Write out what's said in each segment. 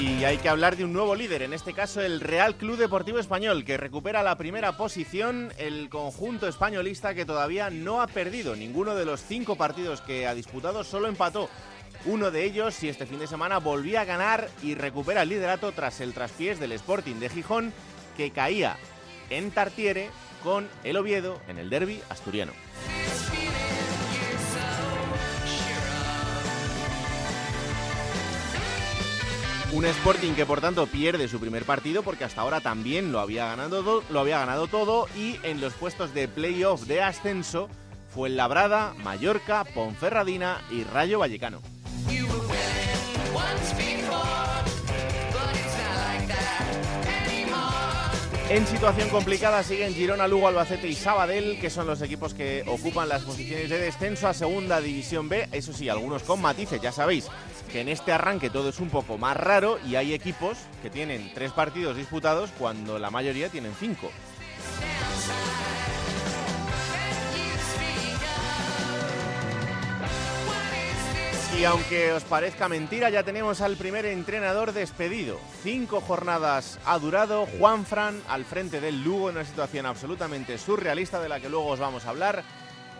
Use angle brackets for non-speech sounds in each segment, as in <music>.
Y hay que hablar de un nuevo líder, en este caso el Real Club Deportivo Español, que recupera la primera posición, el conjunto españolista que todavía no ha perdido ninguno de los cinco partidos que ha disputado, solo empató uno de ellos y este fin de semana volvía a ganar y recupera el liderato tras el traspiés del Sporting de Gijón, que caía en Tartiere con el Oviedo en el derby asturiano. Un Sporting que por tanto pierde su primer partido porque hasta ahora también lo había ganado, lo había ganado todo y en los puestos de playoff de ascenso fue Labrada, Mallorca, Ponferradina y Rayo Vallecano. En situación complicada siguen Girona, Lugo, Albacete y Sabadell, que son los equipos que ocupan las posiciones de descenso a Segunda División B. Eso sí, algunos con matices, ya sabéis que en este arranque todo es un poco más raro y hay equipos que tienen tres partidos disputados cuando la mayoría tienen cinco. Y aunque os parezca mentira, ya tenemos al primer entrenador despedido. Cinco jornadas ha durado. Juan Fran al frente del Lugo en una situación absolutamente surrealista de la que luego os vamos a hablar.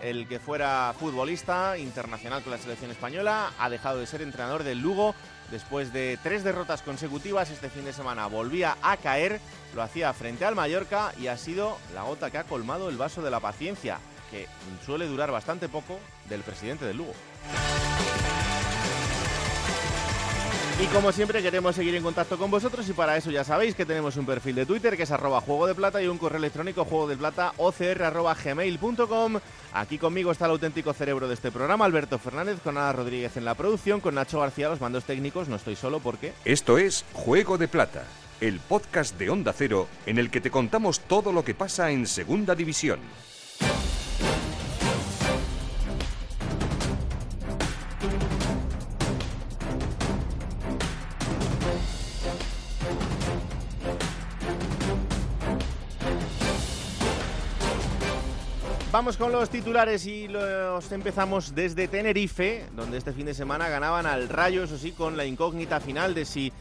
El que fuera futbolista internacional con la selección española ha dejado de ser entrenador del Lugo después de tres derrotas consecutivas. Este fin de semana volvía a caer, lo hacía frente al Mallorca y ha sido la gota que ha colmado el vaso de la paciencia, que suele durar bastante poco, del presidente del Lugo. Y como siempre queremos seguir en contacto con vosotros y para eso ya sabéis que tenemos un perfil de Twitter que es arroba juego de plata y un correo electrónico juego de plata gmail.com. Aquí conmigo está el auténtico cerebro de este programa, Alberto Fernández, con Ana Rodríguez en la producción, con Nacho García los mandos técnicos, no estoy solo porque... Esto es Juego de Plata, el podcast de Onda Cero en el que te contamos todo lo que pasa en Segunda División. Vamos con los titulares y los empezamos desde Tenerife, donde este fin de semana ganaban al Rayo, eso sí, con la incógnita final de si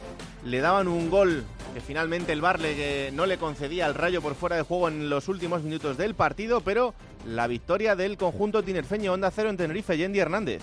le daban un gol que finalmente el Bar no le concedía al Rayo por fuera de juego en los últimos minutos del partido, pero la victoria del conjunto tinerfeño Onda Cero en Tenerife, Yendi Hernández.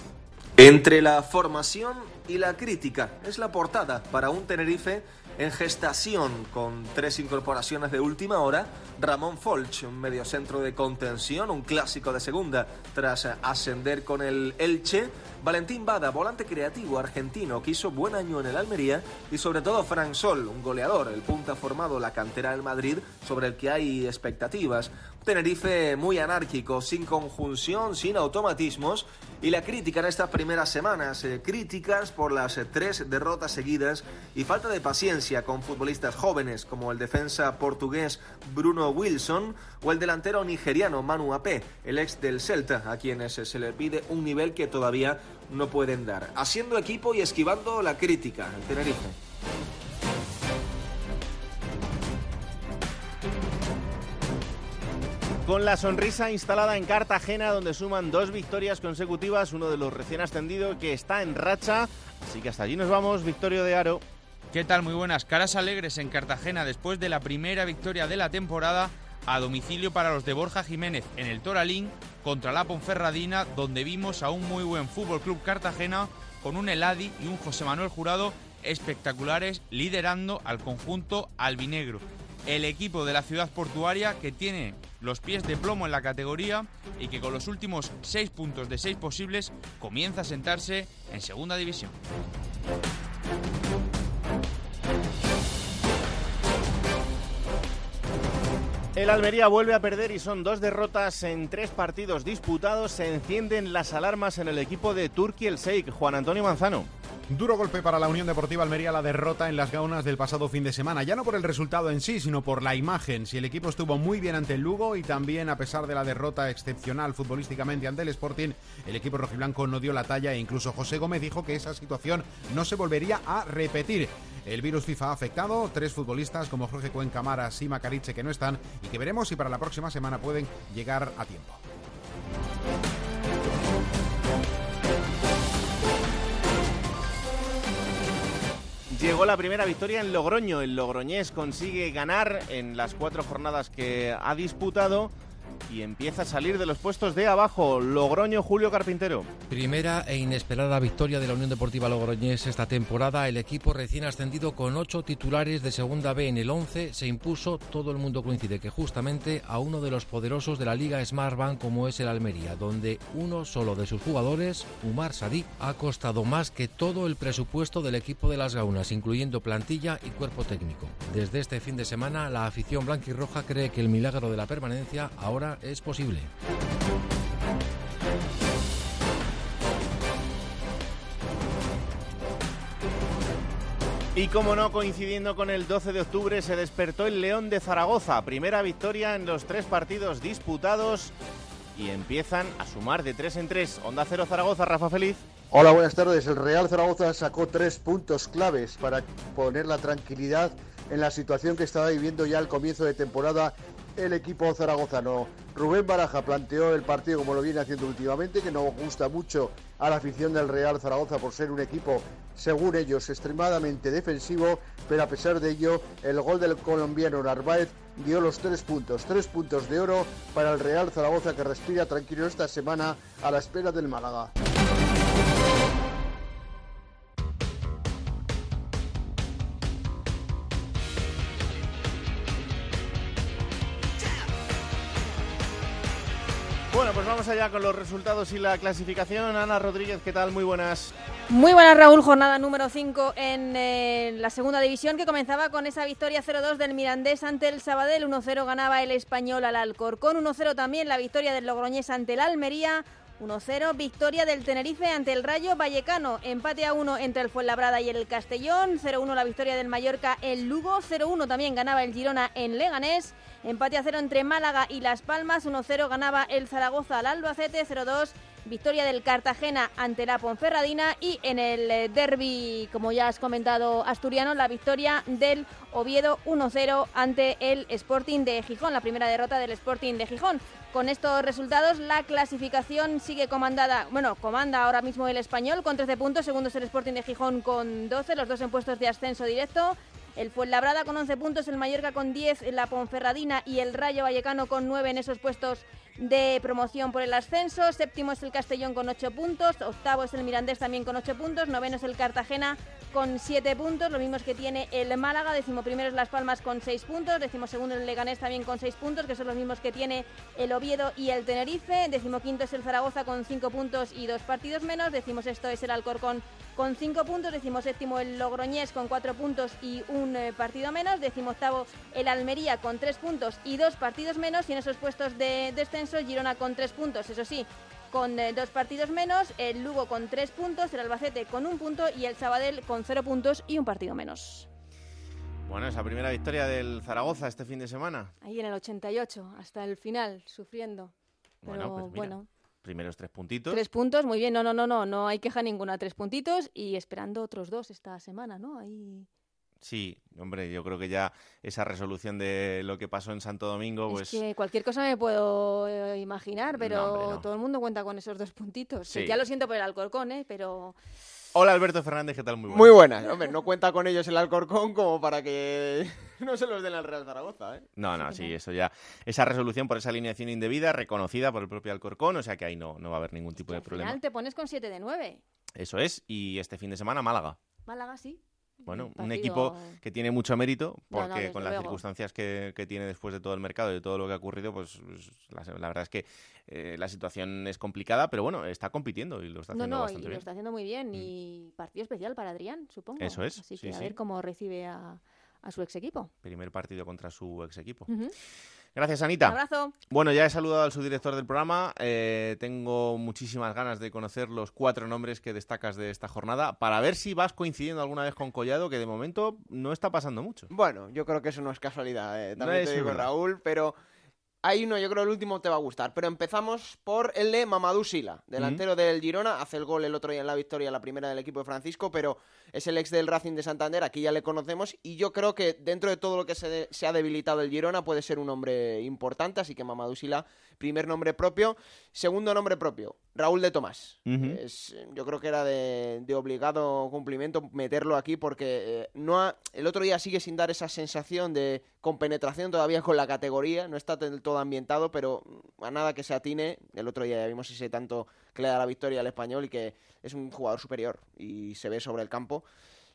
Entre la formación y la crítica es la portada para un Tenerife en gestación con tres incorporaciones de última hora. Ramón Folch, un mediocentro de contención, un clásico de segunda tras ascender con el Elche. Valentín Bada, volante creativo argentino que hizo buen año en el Almería. Y sobre todo Frank Sol, un goleador, el punta formado la cantera del Madrid sobre el que hay expectativas. Tenerife muy anárquico, sin conjunción, sin automatismos. Y la crítica en estas primeras semanas, eh, críticas por las eh, tres derrotas seguidas y falta de paciencia con futbolistas jóvenes como el defensa portugués Bruno Wilson o el delantero nigeriano Manu Ape, el ex del Celta, a quienes eh, se le pide un nivel que todavía no pueden dar. Haciendo equipo y esquivando la crítica, el Tenerife. Con la sonrisa instalada en Cartagena, donde suman dos victorias consecutivas, uno de los recién ascendidos que está en racha. Así que hasta allí nos vamos, Victorio de Aro. ¿Qué tal? Muy buenas. Caras alegres en Cartagena después de la primera victoria de la temporada a domicilio para los de Borja Jiménez en el Toralín contra la Ponferradina, donde vimos a un muy buen Fútbol Club Cartagena con un Eladi y un José Manuel Jurado espectaculares liderando al conjunto albinegro. El equipo de la ciudad portuaria que tiene los pies de plomo en la categoría y que con los últimos seis puntos de seis posibles comienza a sentarse en segunda división. El Almería vuelve a perder y son dos derrotas en tres partidos disputados. Se encienden las alarmas en el equipo de Turquía el Seik. Juan Antonio Manzano. Duro golpe para la Unión Deportiva Almería la derrota en las gaunas del pasado fin de semana, ya no por el resultado en sí, sino por la imagen. Si el equipo estuvo muy bien ante el Lugo y también a pesar de la derrota excepcional futbolísticamente ante el Sporting, el equipo rojiblanco no dio la talla e incluso José Gómez dijo que esa situación no se volvería a repetir. El virus FIFA ha afectado tres futbolistas como Jorge Cuencamara, Sima Cariche que no están y que veremos si para la próxima semana pueden llegar a tiempo. Llegó la primera victoria en Logroño. El logroñés consigue ganar en las cuatro jornadas que ha disputado y empieza a salir de los puestos de abajo. Logroño, Julio Carpintero. Primera e inesperada victoria de la Unión Deportiva Logroñés esta temporada. El equipo recién ascendido con ocho titulares de Segunda B en el 11 se impuso. Todo el mundo coincide que justamente a uno de los poderosos de la Liga Smartbank como es el Almería, donde uno solo de sus jugadores, Umar Sadik, ha costado más que todo el presupuesto del equipo de las Gaunas, incluyendo plantilla y cuerpo técnico. Desde este fin de semana, la afición blanquirroja cree que el milagro de la permanencia ahora es posible. Y como no, coincidiendo con el 12 de octubre, se despertó el León de Zaragoza. Primera victoria en los tres partidos disputados y empiezan a sumar de tres en tres. Onda Cero Zaragoza, Rafa Feliz. Hola, buenas tardes. El Real Zaragoza sacó tres puntos claves para poner la tranquilidad en la situación que estaba viviendo ya al comienzo de temporada el equipo zaragozano. Rubén Baraja planteó el partido como lo viene haciendo últimamente, que no gusta mucho a la afición del Real Zaragoza por ser un equipo, según ellos, extremadamente defensivo, pero a pesar de ello, el gol del colombiano Narváez dio los tres puntos, tres puntos de oro para el Real Zaragoza que respira tranquilo esta semana a la espera del Málaga. Allá con los resultados y la clasificación. Ana Rodríguez, ¿qué tal? Muy buenas. Muy buenas, Raúl. Jornada número 5 en eh, la segunda división que comenzaba con esa victoria 0-2 del Mirandés ante el Sabadell. 1-0 ganaba el español al Alcorcón. 1-0 también la victoria del Logroñés ante el Almería. 1-0, victoria del Tenerife ante el Rayo Vallecano, empate a 1 entre el Fuenlabrada y el Castellón, 0-1 la victoria del Mallorca en Lugo, 0-1 también ganaba el Girona en Leganés, empate a 0 entre Málaga y Las Palmas, 1-0 ganaba el Zaragoza al Albacete, 0-2 victoria del Cartagena ante la Ponferradina y en el eh, derby, como ya has comentado, asturiano, la victoria del Oviedo 1-0 ante el Sporting de Gijón, la primera derrota del Sporting de Gijón. Con estos resultados, la clasificación sigue comandada, bueno, comanda ahora mismo el español con 13 puntos, segundo es el Sporting de Gijón con 12, los dos en puestos de ascenso directo. El Fuenlabrada con 11 puntos, el Mallorca con 10, la Ponferradina y el Rayo Vallecano con 9 en esos puestos de promoción por el ascenso. Séptimo es el Castellón con 8 puntos. Octavo es el Mirandés también con 8 puntos. Noveno es el Cartagena con 7 puntos, lo mismo que tiene el Málaga. Décimo primero es Las Palmas con 6 puntos. Décimo segundo el Leganés también con 6 puntos, que son los mismos que tiene el Oviedo y el Tenerife. Décimo quinto es el Zaragoza con 5 puntos y 2 partidos menos. Décimo sexto es el Alcorcón con 5 puntos. Décimo séptimo el Logroñés con 4 puntos y un eh, partido menos. Décimo octavo el Almería con 3 puntos y 2 partidos menos. Y en esos puestos de descenso, Girona con 3 puntos, eso sí con eh, dos partidos menos, el Lugo con tres puntos, el Albacete con un punto y el Sabadell con cero puntos y un partido menos. Bueno, esa primera victoria del Zaragoza este fin de semana. Ahí en el 88, hasta el final, sufriendo. bueno, pues bueno. Primeros tres puntitos. Tres puntos, muy bien. No, no, no, no, no hay queja ninguna. Tres puntitos y esperando otros dos esta semana, ¿no? Ahí Sí, hombre, yo creo que ya esa resolución de lo que pasó en Santo Domingo, pues... que cualquier cosa me puedo eh, imaginar, pero todo el mundo cuenta con esos dos puntitos. Ya lo siento por el Alcorcón, ¿eh? Pero... Hola Alberto Fernández, ¿qué tal? Muy buenas. Muy buenas. Hombre, no cuenta con ellos el Alcorcón como para que <laughs> no se los den al Real Zaragoza, ¿eh? No, no, sí, eso ya. Esa resolución por esa alineación indebida, reconocida por el propio Alcorcón, o sea que ahí no, no va a haber ningún tipo de problema. Al final te pones con 7 de 9. Eso es, y este fin de semana Málaga. Málaga, sí. Bueno, un equipo que tiene mucho mérito, porque con las circunstancias que, tiene después de todo el mercado y de todo lo que ha ocurrido, pues, pues la, verdad es que eh, la situación es complicada, pero bueno, está compitiendo y lo está haciendo no, bastante y bien. lo está haciendo muy bien y partido especial para Adrián, supongo. Eso es. Así que a ver cómo recibe a, su ex equipo. Primer partido contra su ex equipo. Gracias, Anita. Un abrazo. Bueno, ya he saludado al subdirector del programa. Eh, tengo muchísimas ganas de conocer los cuatro nombres que destacas de esta jornada para ver si vas coincidiendo alguna vez con Collado, que de momento no está pasando mucho. Bueno, yo creo que eso no es casualidad, eh, No, también eso te digo, verdad. Raúl, pero hay uno, yo creo el último te va a gustar. Pero empezamos por el de Mamadou Sila, delantero del Girona. Hace el gol el otro día en la victoria, la primera del equipo de Francisco, pero es el ex del Racing de Santander, aquí ya le conocemos. Y yo creo que dentro de todo lo que se, de- se ha debilitado el Girona puede ser un hombre importante, así que Mamadou Sila, primer nombre propio. Segundo nombre propio, Raúl de Tomás. Es, yo creo que era de, de obligado cumplimiento meterlo aquí porque eh, no ha- el otro día sigue sin dar esa sensación de compenetración todavía con la categoría, no está del todo ambientado, pero mm, a nada que se atine, el otro día ya vimos ese tanto que le da la victoria al español y que es un jugador superior y se ve sobre el campo.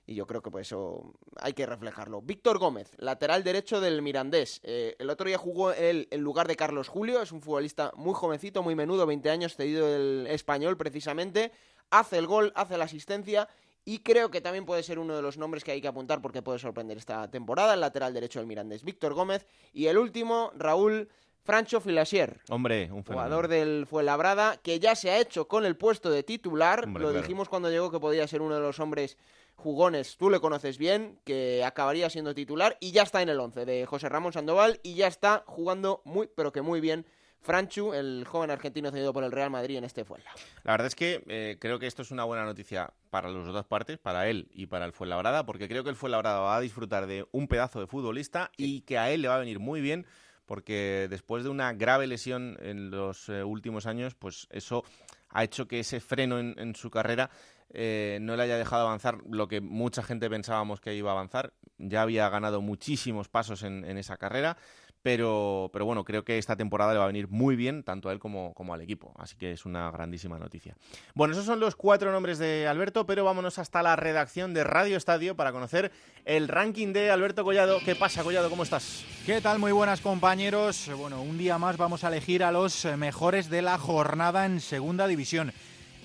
Y yo creo que por eso hay que reflejarlo. Víctor Gómez, lateral derecho del Mirandés. Eh, el otro día jugó él en lugar de Carlos Julio. Es un futbolista muy jovencito, muy menudo, 20 años, cedido del español precisamente. Hace el gol, hace la asistencia. Y creo que también puede ser uno de los nombres que hay que apuntar porque puede sorprender esta temporada. El lateral derecho del Mirandés, Víctor Gómez. Y el último, Raúl Francho Filasier. Hombre, un fenómeno. Jugador del Fuenlabrada, que ya se ha hecho con el puesto de titular. Hombre, Lo claro. dijimos cuando llegó que podía ser uno de los hombres jugones, tú le conoces bien, que acabaría siendo titular y ya está en el 11 de José Ramón Sandoval y ya está jugando muy, pero que muy bien Franchu, el joven argentino cedido por el Real Madrid en este Fuenla. La verdad es que eh, creo que esto es una buena noticia para las dos partes, para él y para el Fuenlabrada, porque creo que el Fuenlabrada va a disfrutar de un pedazo de futbolista y que a él le va a venir muy bien, porque después de una grave lesión en los eh, últimos años, pues eso ha hecho que ese freno en, en su carrera eh, no le haya dejado avanzar lo que mucha gente pensábamos que iba a avanzar. Ya había ganado muchísimos pasos en, esa carrera, pero, pero bueno, creo que esta temporada le va a venir muy bien, tanto a él como, como al equipo. Así que es una grandísima noticia. Bueno, esos son los cuatro nombres de Alberto, pero vámonos hasta la redacción de Radio Estadio para conocer el ranking de Alberto Collado. ¿Qué pasa, Collado? ¿Cómo estás? ¿Qué tal? Muy buenas compañeros. Bueno, un día más vamos a elegir a los mejores de la jornada en Segunda División.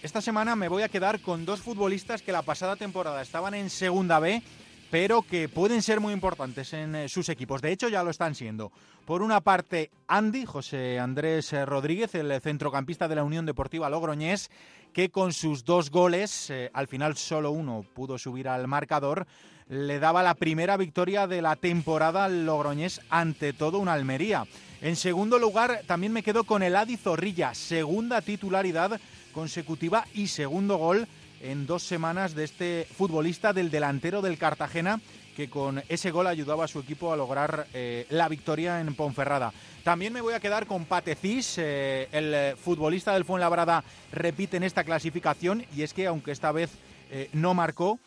Esta semana me voy a quedar con dos futbolistas que la pasada temporada estaban en Segunda B, pero que pueden ser muy importantes en eh, sus equipos. De hecho, ya lo están siendo. Por una parte, Andy, José Andrés eh, Rodríguez, el centrocampista de la Unión Deportiva Logroñés, que con sus dos goles, eh, al final solo uno pudo subir al marcador, le daba la primera victoria de la temporada al Logroñés ante todo un Almería. En segundo lugar, también me quedo con el Adi Zorrilla, segunda titularidad consecutiva y segundo gol en dos semanas de este futbolista del delantero del Cartagena que con ese gol ayudaba a su equipo a lograr eh, la victoria en Ponferrada. También me voy a quedar con Patecis, eh, el eh, futbolista del Fuenlabrada repite en esta clasificación y es que aunque esta vez eh, no marcó,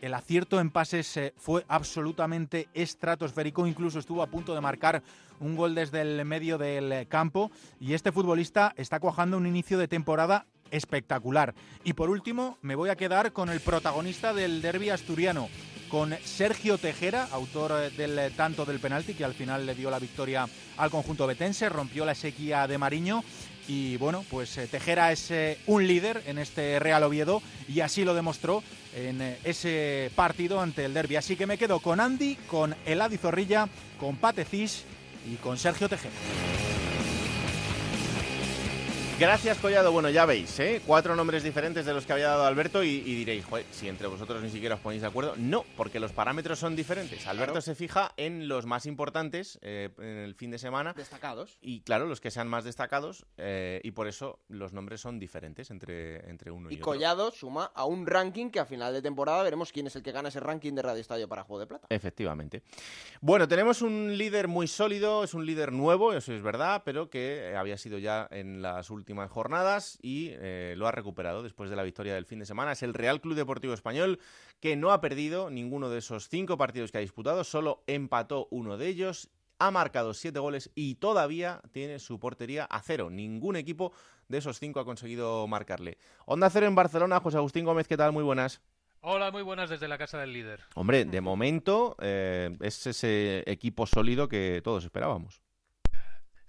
el acierto en pases eh, fue absolutamente estratosférico, incluso estuvo a punto de marcar un gol desde el medio del eh, campo y este futbolista está cuajando un inicio de temporada espectacular. Y por último, me voy a quedar con el protagonista del derby asturiano, con Sergio Tejera, autor eh, del tanto del penalti que al final le dio la victoria al conjunto betense, rompió la sequía de Mariño y bueno, pues eh, Tejera es un líder en este Real Oviedo y así lo demostró en eh, ese partido ante el derby. Así que me quedo con Andy, con Eladi Zorrilla, con Patecis y con Sergio Tejera. Gracias, Collado. Bueno, ya veis, ¿eh? Cuatro nombres diferentes de los que había dado Alberto y, y diréis, joder, si entre vosotros ni siquiera os ponéis de acuerdo. No, porque los parámetros son diferentes. Alberto se fija en los más importantes eh, en el fin de semana. Destacados. Y claro, los que sean más destacados eh, y por eso los nombres son diferentes entre, entre uno y, Y otro. Collado suma a un ranking que a final de temporada veremos quién es el que gana ese ranking de Radio Estadio para Juego de Plata. Efectivamente. Bueno, tenemos un líder muy sólido, es un líder nuevo, eso es verdad, pero que había sido ya en las últimas jornadas y eh, lo ha recuperado después de la victoria del fin de semana. Es el Real Club Deportivo Español que no ha perdido ninguno de esos cinco partidos que ha disputado, solo empató uno de ellos. Ha marcado siete goles y todavía tiene su portería a cero. Ningún equipo de esos cinco ha conseguido marcarle. Onda cero en Barcelona, José Agustín Gómez, ¿qué tal? Muy buenas. Hola, muy buenas desde la casa del líder. Hombre, de momento eh, es ese equipo sólido que todos esperábamos.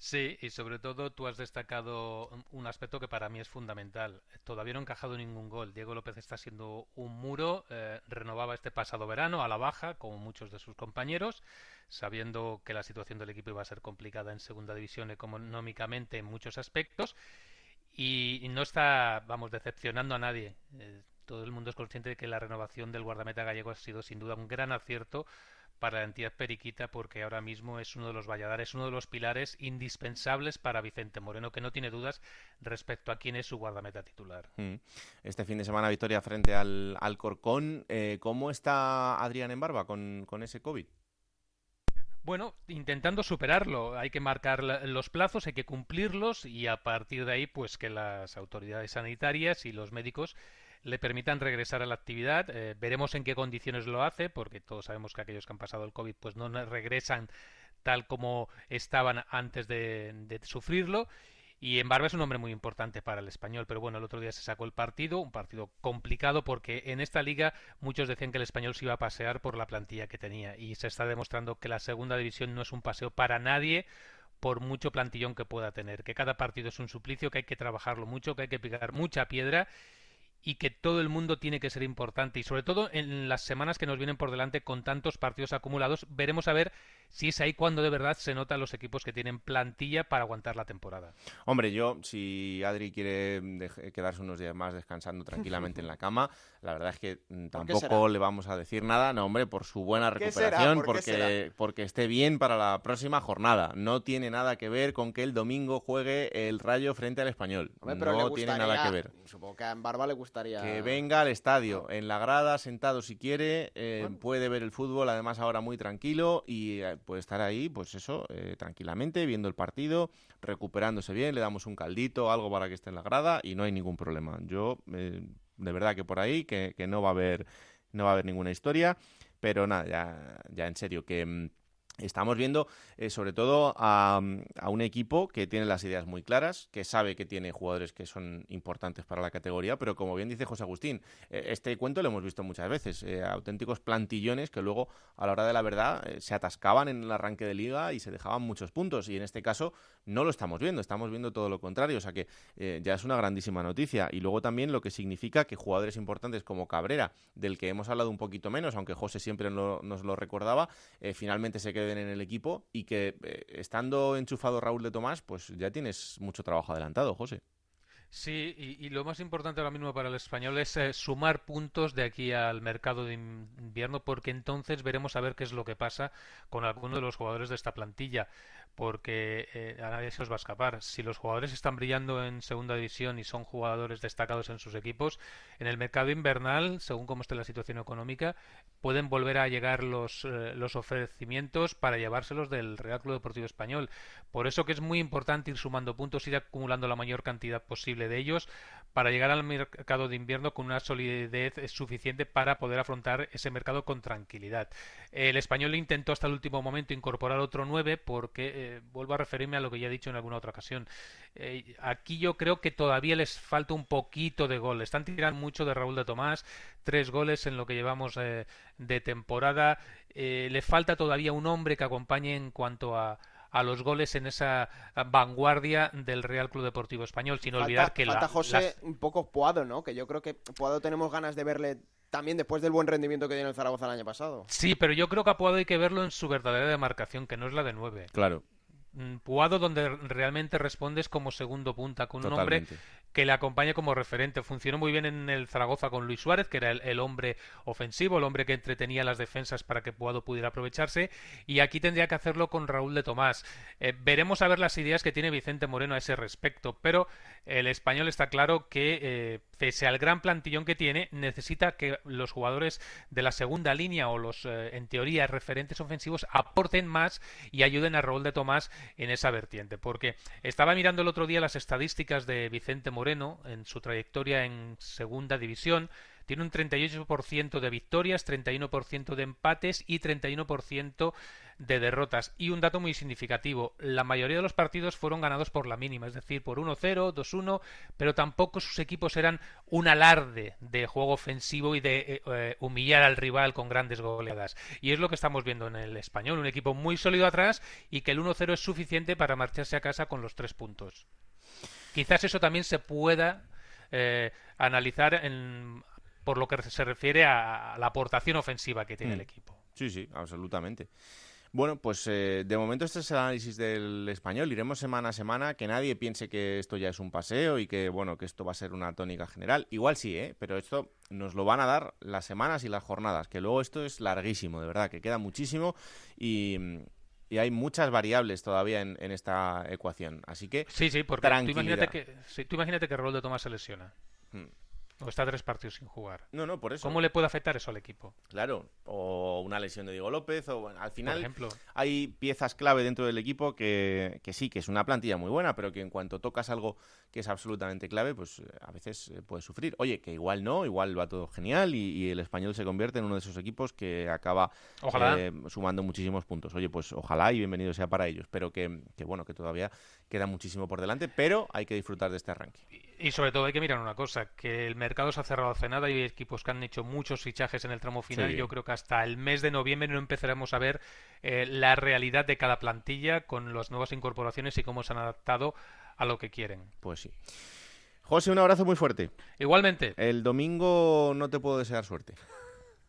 Sí, y sobre todo tú has destacado un aspecto que para mí es fundamental. Todavía no ha encajado ningún gol. Diego López está siendo un muro. Eh, renovaba este pasado verano a la baja, como muchos de sus compañeros, sabiendo que la situación del equipo iba a ser complicada en segunda división económicamente en muchos aspectos. Y, no está, vamos, decepcionando a nadie. Eh, todo el mundo es consciente de que la renovación del guardameta gallego ha sido sin duda un gran acierto para la entidad periquita porque ahora mismo es uno de los valladares, uno de los pilares indispensables para Vicente Moreno, que no tiene dudas respecto a quién es su guardameta titular. Mm. Este fin de semana victoria frente al, al Corcón. Eh, ¿Cómo está Adrián en barba con, con ese COVID? Bueno, intentando superarlo, hay que marcar los plazos, hay que cumplirlos y a partir de ahí, pues que las autoridades sanitarias y los médicos le permitan regresar a la actividad. Eh, veremos en qué condiciones lo hace, porque todos sabemos que aquellos que han pasado el COVID pues no regresan tal como estaban antes de, sufrirlo. Y en Barba es un hombre muy importante para el español, pero bueno, el otro día se sacó el partido, un partido complicado porque en esta liga muchos decían que el español se iba a pasear por la plantilla que tenía y se está demostrando que la segunda división no es un paseo para nadie por mucho plantillón que pueda tener, que cada partido es un suplicio, que hay que trabajarlo mucho, que hay que picar mucha piedra y que todo el mundo tiene que ser importante y sobre todo en las semanas que nos vienen por delante con tantos partidos acumulados veremos a ver si es ahí cuando de verdad se notan los equipos que tienen plantilla para aguantar la temporada. Hombre, yo, si Adri quiere quedarse unos días más descansando tranquilamente en la cama, la verdad es que mm, tampoco le vamos a decir nada, no, hombre, por su buena recuperación, porque, porque esté bien para la próxima jornada. No tiene nada que ver con que el domingo juegue el Rayo frente al Español. no tiene nada que ver. Supongo que a Barba le gustaría... Que venga al estadio, en la grada, sentado si quiere, eh, puede ver el fútbol, además ahora muy tranquilo y eh, puede estar ahí, pues eso, eh, tranquilamente, viendo el partido, recuperándose bien, le damos un caldito, algo para que esté en la grada y no hay ningún problema. Yo, de verdad que por ahí, que, que, no va a haber, no va a haber ninguna historia, pero nada, ya, ya en serio, que mm, Estamos viendo eh, sobre todo a, un equipo que tiene las ideas muy claras, que sabe que tiene jugadores que son importantes para la categoría, pero como bien dice José Agustín, eh, este cuento lo hemos visto muchas veces, eh, auténticos plantillones que luego a la hora de la verdad se atascaban en el arranque de liga y se dejaban muchos puntos. Y en este caso no lo estamos viendo, estamos viendo todo lo contrario, o sea que ya es una grandísima noticia. Y luego también lo que significa que jugadores importantes como Cabrera, del que hemos hablado un poquito menos, aunque José siempre nos lo recordaba, finalmente se queda en el equipo y que eh, estando enchufado Raúl de Tomás, pues ya tienes mucho trabajo adelantado, José. Sí, y, lo más importante ahora mismo para el español es eh, sumar puntos de aquí al mercado de invierno, porque entonces veremos a ver qué es lo que pasa con alguno de los jugadores de esta plantilla porque eh, a nadie se os va a escapar. Si los jugadores están brillando en segunda división y son jugadores destacados en sus equipos, en el mercado invernal, según cómo esté la situación económica, pueden volver a llegar los, eh, los ofrecimientos para llevárselos del Real Club Deportivo Español. Por eso que es muy importante ir sumando puntos, ir acumulando la mayor cantidad posible de ellos para llegar al mercado de invierno con una solidez suficiente para poder afrontar ese mercado con tranquilidad. El español intentó hasta el último momento incorporar otro 9 porque, eh, vuelvo a referirme a lo que ya he dicho en alguna otra ocasión, eh, aquí yo creo que todavía les falta un poquito de gol. Están tirando mucho de Raúl de Tomás, tres goles en lo que llevamos eh, de temporada. le falta todavía un hombre que acompañe en cuanto a a los goles en esa vanguardia del Real Club Deportivo Español, sin olvidar que falta José un poco Puado, ¿no? Que yo creo que Puado tenemos ganas de verle también después del buen rendimiento que dio en el Zaragoza el año pasado. Sí, pero yo creo que a Puado hay que verlo en su verdadera demarcación, que no es la de nueve. Claro. Puado donde realmente respondes como segundo punta, con un hombre que le acompañe como referente. Funcionó muy bien en el Zaragoza con Luis Suárez, que era el, hombre ofensivo, el hombre que entretenía las defensas para que Puado pudiera aprovecharse, y aquí tendría que hacerlo con Raúl de Tomás. Eh, veremos a ver las ideas que tiene Vicente Moreno a ese respecto, pero el español está claro que, eh, pese al gran plantillón que tiene, necesita que los jugadores de la segunda línea o los, eh, en teoría, referentes ofensivos aporten más y ayuden a Raúl de Tomás en esa vertiente, porque estaba mirando el otro día las estadísticas de Vicente Moreno, Moreno, en su trayectoria en segunda división, tiene un 38% de victorias, 31% de empates y 31% de derrotas. Y un dato muy significativo, la mayoría de los partidos fueron ganados por la mínima, es decir, por 1-0, 2-1, pero tampoco sus equipos eran un alarde de juego ofensivo y de eh, eh, humillar al rival con grandes goleadas. Y es lo que estamos viendo en el español, un equipo muy sólido atrás y que el 1-0 es suficiente para marcharse a casa con los tres puntos. Quizás eso también se pueda eh, analizar en, por lo que se refiere a la aportación ofensiva que tiene el Mm. equipo. Sí, sí, absolutamente. Bueno, pues eh, de momento este es el análisis del español. Iremos semana a semana. Que nadie piense que esto ya es un paseo y que bueno que esto va a ser una tónica general. Igual sí, ¿eh? Pero esto nos lo van a dar las semanas y las jornadas. Que luego esto es larguísimo, de verdad, que queda muchísimo y, y hay muchas variables todavía en, en esta ecuación. Así que Sí, sí, porque tú imagínate que, sí, tú imagínate que Raúl de Tomás se lesiona. Hmm. O está tres partidos sin jugar. No, no, por eso. ¿Cómo le puede afectar eso al equipo? Claro, o una lesión de Diego López, o bueno, al final ejemplo. hay piezas clave dentro del equipo que, que sí, que es una plantilla muy buena, pero que en cuanto tocas algo que es absolutamente clave, pues eh, a veces eh, puedes sufrir. Oye, que igual no, igual va todo genial y, y el español se convierte en uno de esos equipos que acaba eh, sumando muchísimos puntos. Oye, pues ojalá y bienvenido sea para ellos, pero que, que bueno, que todavía queda muchísimo por delante, pero hay que disfrutar de este arranque. Y sobre todo hay que mirar una cosa, que el mercado se ha cerrado hace nada y hay equipos que han hecho muchos fichajes en el tramo final Sí. yo creo que hasta el mes de noviembre no empezaremos a ver eh, la realidad de cada plantilla con las nuevas incorporaciones y cómo se han adaptado a lo que quieren. Pues sí. José, un abrazo muy fuerte. Igualmente, El domingo no te puedo desear suerte.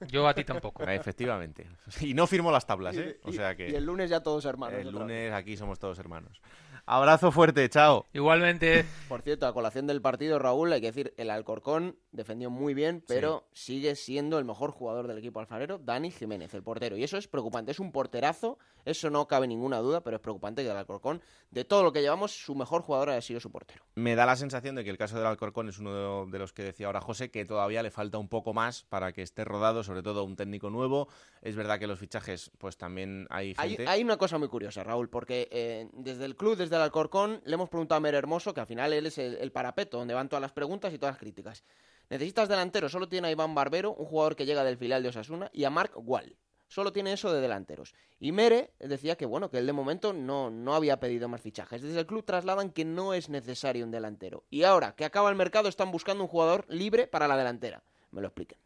yo a ti tampoco. <laughs> Efectivamente. Y no firmo las tablas, ¿eh? O Y- sea que y el lunes ya todos hermanos. el lunes aquí somos todos hermanos. Abrazo fuerte, chao. Igualmente, Por cierto, a colación del partido, Raúl, hay que decir, el Alcorcón defendió muy bien, pero sigue siendo el mejor jugador del equipo alfarero, Dani Jiménez, el portero. Y eso es preocupante, es un porterazo, eso no cabe ninguna duda, pero es preocupante que el Alcorcón, de todo lo que llevamos, su mejor jugador haya sido su portero. Me da la sensación de que el caso del Alcorcón es uno de, los que decía ahora José, que todavía le falta un poco más para que esté rodado, sobre todo un técnico nuevo. Es verdad que los fichajes, pues también hay Hay, gente. hay una cosa muy curiosa, Raúl, porque eh, desde el club, desde Alcorcón, le hemos preguntado a Mer Hermoso, que al final él es el, parapeto, donde van todas las preguntas y todas las críticas. Necesitas delantero, solo tiene a Iván Barbero, un jugador que llega del filial de Osasuna, y a Marc Wall. Solo tiene eso de delanteros. Y Mere decía que bueno, que él de momento no, no había pedido más fichajes. Desde el club trasladan que no es necesario un delantero. Y ahora que acaba el mercado están buscando un jugador libre para la delantera. Me lo expliquen.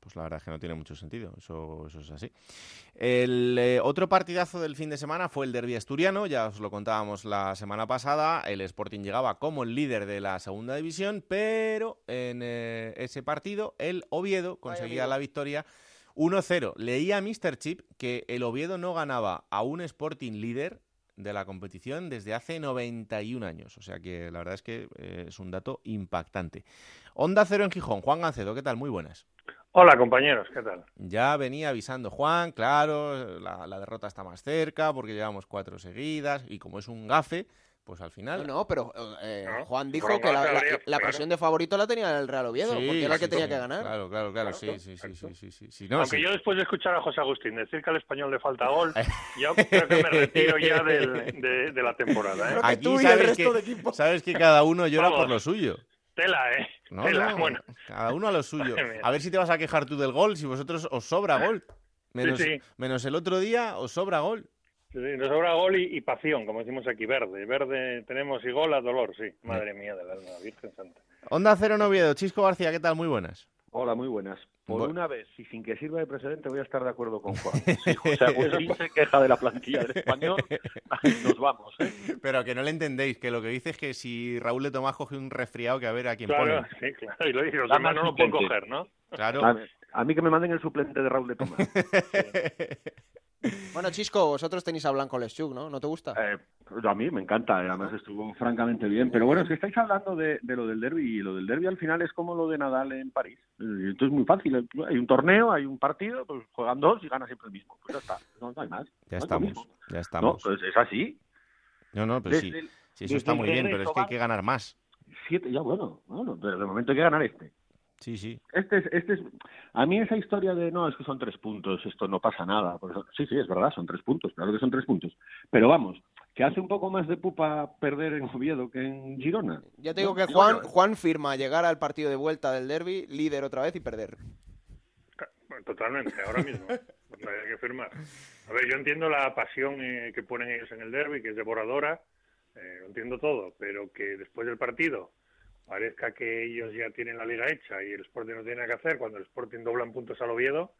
Pues la verdad es que no tiene mucho sentido, eso, eso es así. El eh, otro partidazo del fin de semana fue el derbi asturiano, ya os lo contábamos la semana pasada, el Sporting llegaba como el líder de la segunda división, pero en eh, ese partido el Oviedo conseguía la victoria 1-0. Leía a Mr. Chip que el Oviedo no ganaba a un Sporting líder de la competición desde hace 91 años. O sea que la verdad es que eh, es un dato impactante. Onda Cero en Gijón. Juan Gancedo, ¿qué tal? Muy buenas. Hola compañeros, ¿qué tal? Ya venía avisando Juan, claro, la, la derrota está más cerca porque llevamos cuatro seguidas y como es un gafe, pues al final... No, no, pero eh, No, Juan dijo que la, la- habría- la claro. presión de favorito la tenía el Real Oviedo, Sí, porque era el que sí, tenía sí, que ganar. Claro, claro, claro, sí, Claro, sí, sí, sí, sí, sí, sí. No, Aunque sí. yo después de escuchar a José Agustín decir que al español le falta gol, <laughs> yo creo que me retiro ya del- de, de la temporada. ¿eh? Aquí tú y el sabes resto que, de equipos. sabes que cada uno llora Vamos. por lo suyo. Tela, ¿eh? No, Tela, no, bueno. cada uno a lo suyo. <laughs> A ver si te vas a quejar tú del gol, si vosotros os sobra gol. Menos, sí. menos el otro día os sobra gol. Sí, nos sobra gol y, y pasión, como decimos aquí, verde. Verde tenemos y gol a dolor, sí. Madre mía del alma, Virgen Santa. Onda Cero Noviedo, Chisco García, ¿qué tal? Muy buenas. Hola, muy buenas. Por Bu- una vez, y sin que sirva de precedente, voy a estar de acuerdo con Juan. <laughs> Si José Agustín se queja de la plantilla del español, nos vamos. ¿eh? Pero que no le entendéis, que lo que dice es que si Raúl de Tomás coge un resfriado, que a ver a quién Claro, pone. sí, claro. Y lo dice, los demás no lo pueden coger, ¿no? Claro. A, <laughs> a mí que me manden el suplente de Raúl de Tomás. <laughs> Bueno, Chisco, vosotros tenéis a Blanco Leschuk, ¿no? ¿No te gusta? Eh, a mí me encanta, eh, además estuvo francamente bien. Pero bueno, es que estáis hablando de, de lo del derby y lo del derby al final es como lo de Nadal en París. Eh, Esto es muy fácil. Hay un torneo, hay un partido, pues juegan dos y gana siempre el mismo. Pues ya está, no, no hay más. Ya No estamos, ya No, estamos. pues es así. No, no, pero sí, el- sí, eso está muy bien, pero es que hay que ganar más. Siete, ya bueno, bueno, pero de momento hay que ganar este. Sí, sí. Este es, este es, a mí esa historia de no, es que son tres puntos, esto no pasa nada. Sí, sí, es verdad, son tres puntos, claro que son tres puntos. Pero vamos, que hace un poco más de pupa perder en Oviedo que en Girona. Ya te digo que Juan, bueno, Juan firma llegar al partido de vuelta del derby, líder otra vez y perder. Totalmente, ahora mismo. <laughs> firmar. A ver, yo entiendo la pasión eh, que ponen ellos en el derby, que es devoradora, eh, lo entiendo todo, pero que después del partido parezca que ellos ya tienen la liga hecha y el Sporting no tiene nada que hacer, cuando el Sporting dobla en puntos al Oviedo,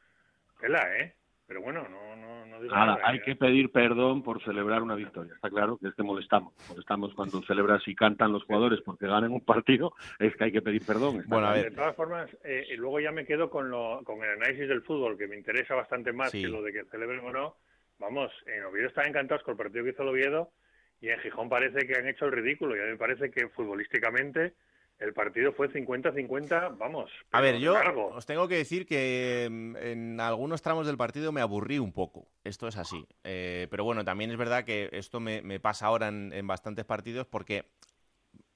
la ¿eh? Pero bueno, no, no, no digo nada. nada, hay que pedir perdón por celebrar una victoria. Está claro que este molestamos. Molestamos cuando celebras y cantan los jugadores porque ganan un partido, es que hay que pedir perdón. Bueno, a ver. De todas formas, eh, y luego ya me quedo con, lo, con el análisis del fútbol, que me interesa bastante más que lo de que celebren o no. Vamos, en Oviedo están encantados con el partido que hizo el Oviedo y en Gijón parece que han hecho el ridículo. Y a mí me parece que futbolísticamente el partido fue 50-50, vamos. A ver, yo os tengo que decir que mm, en algunos tramos del partido me aburrí un poco. Esto es así. Eh, pero bueno, también es verdad que esto me, pasa ahora en, bastantes partidos porque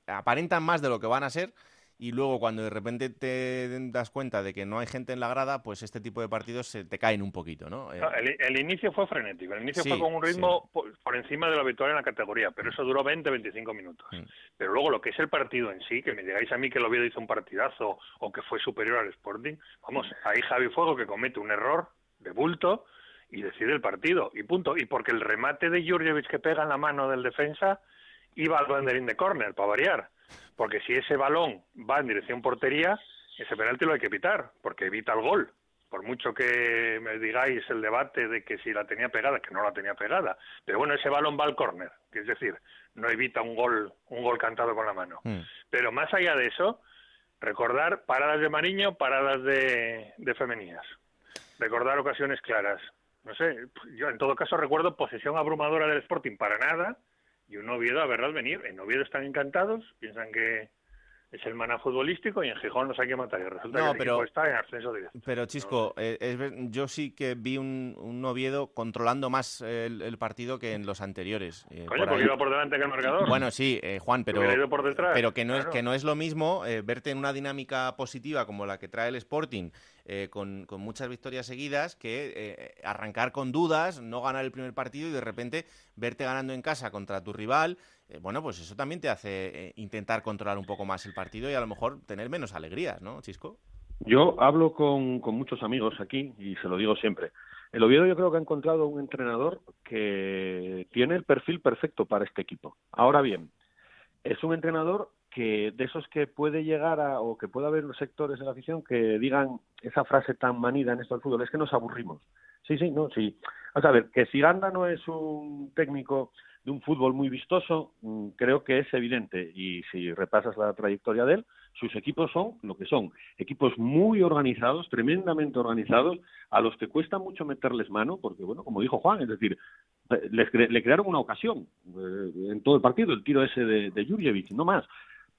aparentan más de lo que van a ser y luego cuando de repente te das cuenta de que no hay gente en la grada, pues este tipo de partidos se te caen un poquito, ¿no? Eh, el, inicio fue frenético, el inicio fue con un ritmo por, encima de la victoria en la categoría, pero eso duró 20-25 minutos. Mm. Pero luego lo que es el partido en sí, que me digáis a mí que el Oviedo hizo un partidazo o que fue superior al Sporting, vamos, ahí Javi Fuego que comete un error de bulto y decide el partido, y punto. Y porque el remate de Jurjevic que pega en la mano del defensa iba al banderín de córner, para variar porque si ese balón va en dirección portería, ese penalti lo hay que evitar, porque evita el gol. Por mucho que me digáis el debate de que si la tenía pegada, que no la tenía pegada, pero bueno, ese balón va al córner, que es decir, no evita un gol, un gol cantado con la mano. Mm. Pero más allá de eso, recordar paradas de Mariño, paradas de, de Femenías, recordar ocasiones claras. No sé, yo en todo caso recuerdo posesión abrumadora del Sporting para nada, y un Oviedo a verlas venir. En Oviedo están encantados, piensan que es el maná futbolístico y en Gijón nos hay que matar. Y resulta que el pero, está en ascenso directo. Pero Chisco, eh, yo sí que vi un, un Oviedo controlando más el, partido que en los anteriores. Eh, Coño, porque iba por delante que el marcador. Bueno, sí, eh, Juan, pero, pero que no es que no es lo mismo verte en una dinámica positiva como la que trae el Sporting eh, con, muchas victorias seguidas, que eh, arrancar con dudas, no ganar el primer partido y de repente verte ganando en casa contra tu rival, eh, bueno, pues eso también te hace intentar controlar un poco más el partido y a lo mejor tener menos alegrías, ¿no, Chisco? Yo hablo con, con muchos amigos aquí y se lo digo siempre. El Oviedo yo creo que ha encontrado un entrenador que tiene el perfil perfecto para este equipo. Ahora bien, es un entrenador que de esos que puede llegar a, o que pueda haber sectores de la afición que digan esa frase tan manida en esto del fútbol, es que nos aburrimos. Sí, sí, no, sí. Vamos a ver, que si Ganda no es un técnico de un fútbol muy vistoso, mm, creo que es evidente. Y si repasas la trayectoria de él, sus equipos son lo que son. Equipos muy organizados, tremendamente organizados, a los que cuesta mucho meterles mano, porque, bueno, como dijo Juan, es decir, les, le crearon una ocasión eh, en todo el partido, el tiro ese de, de Jurjevic, no más.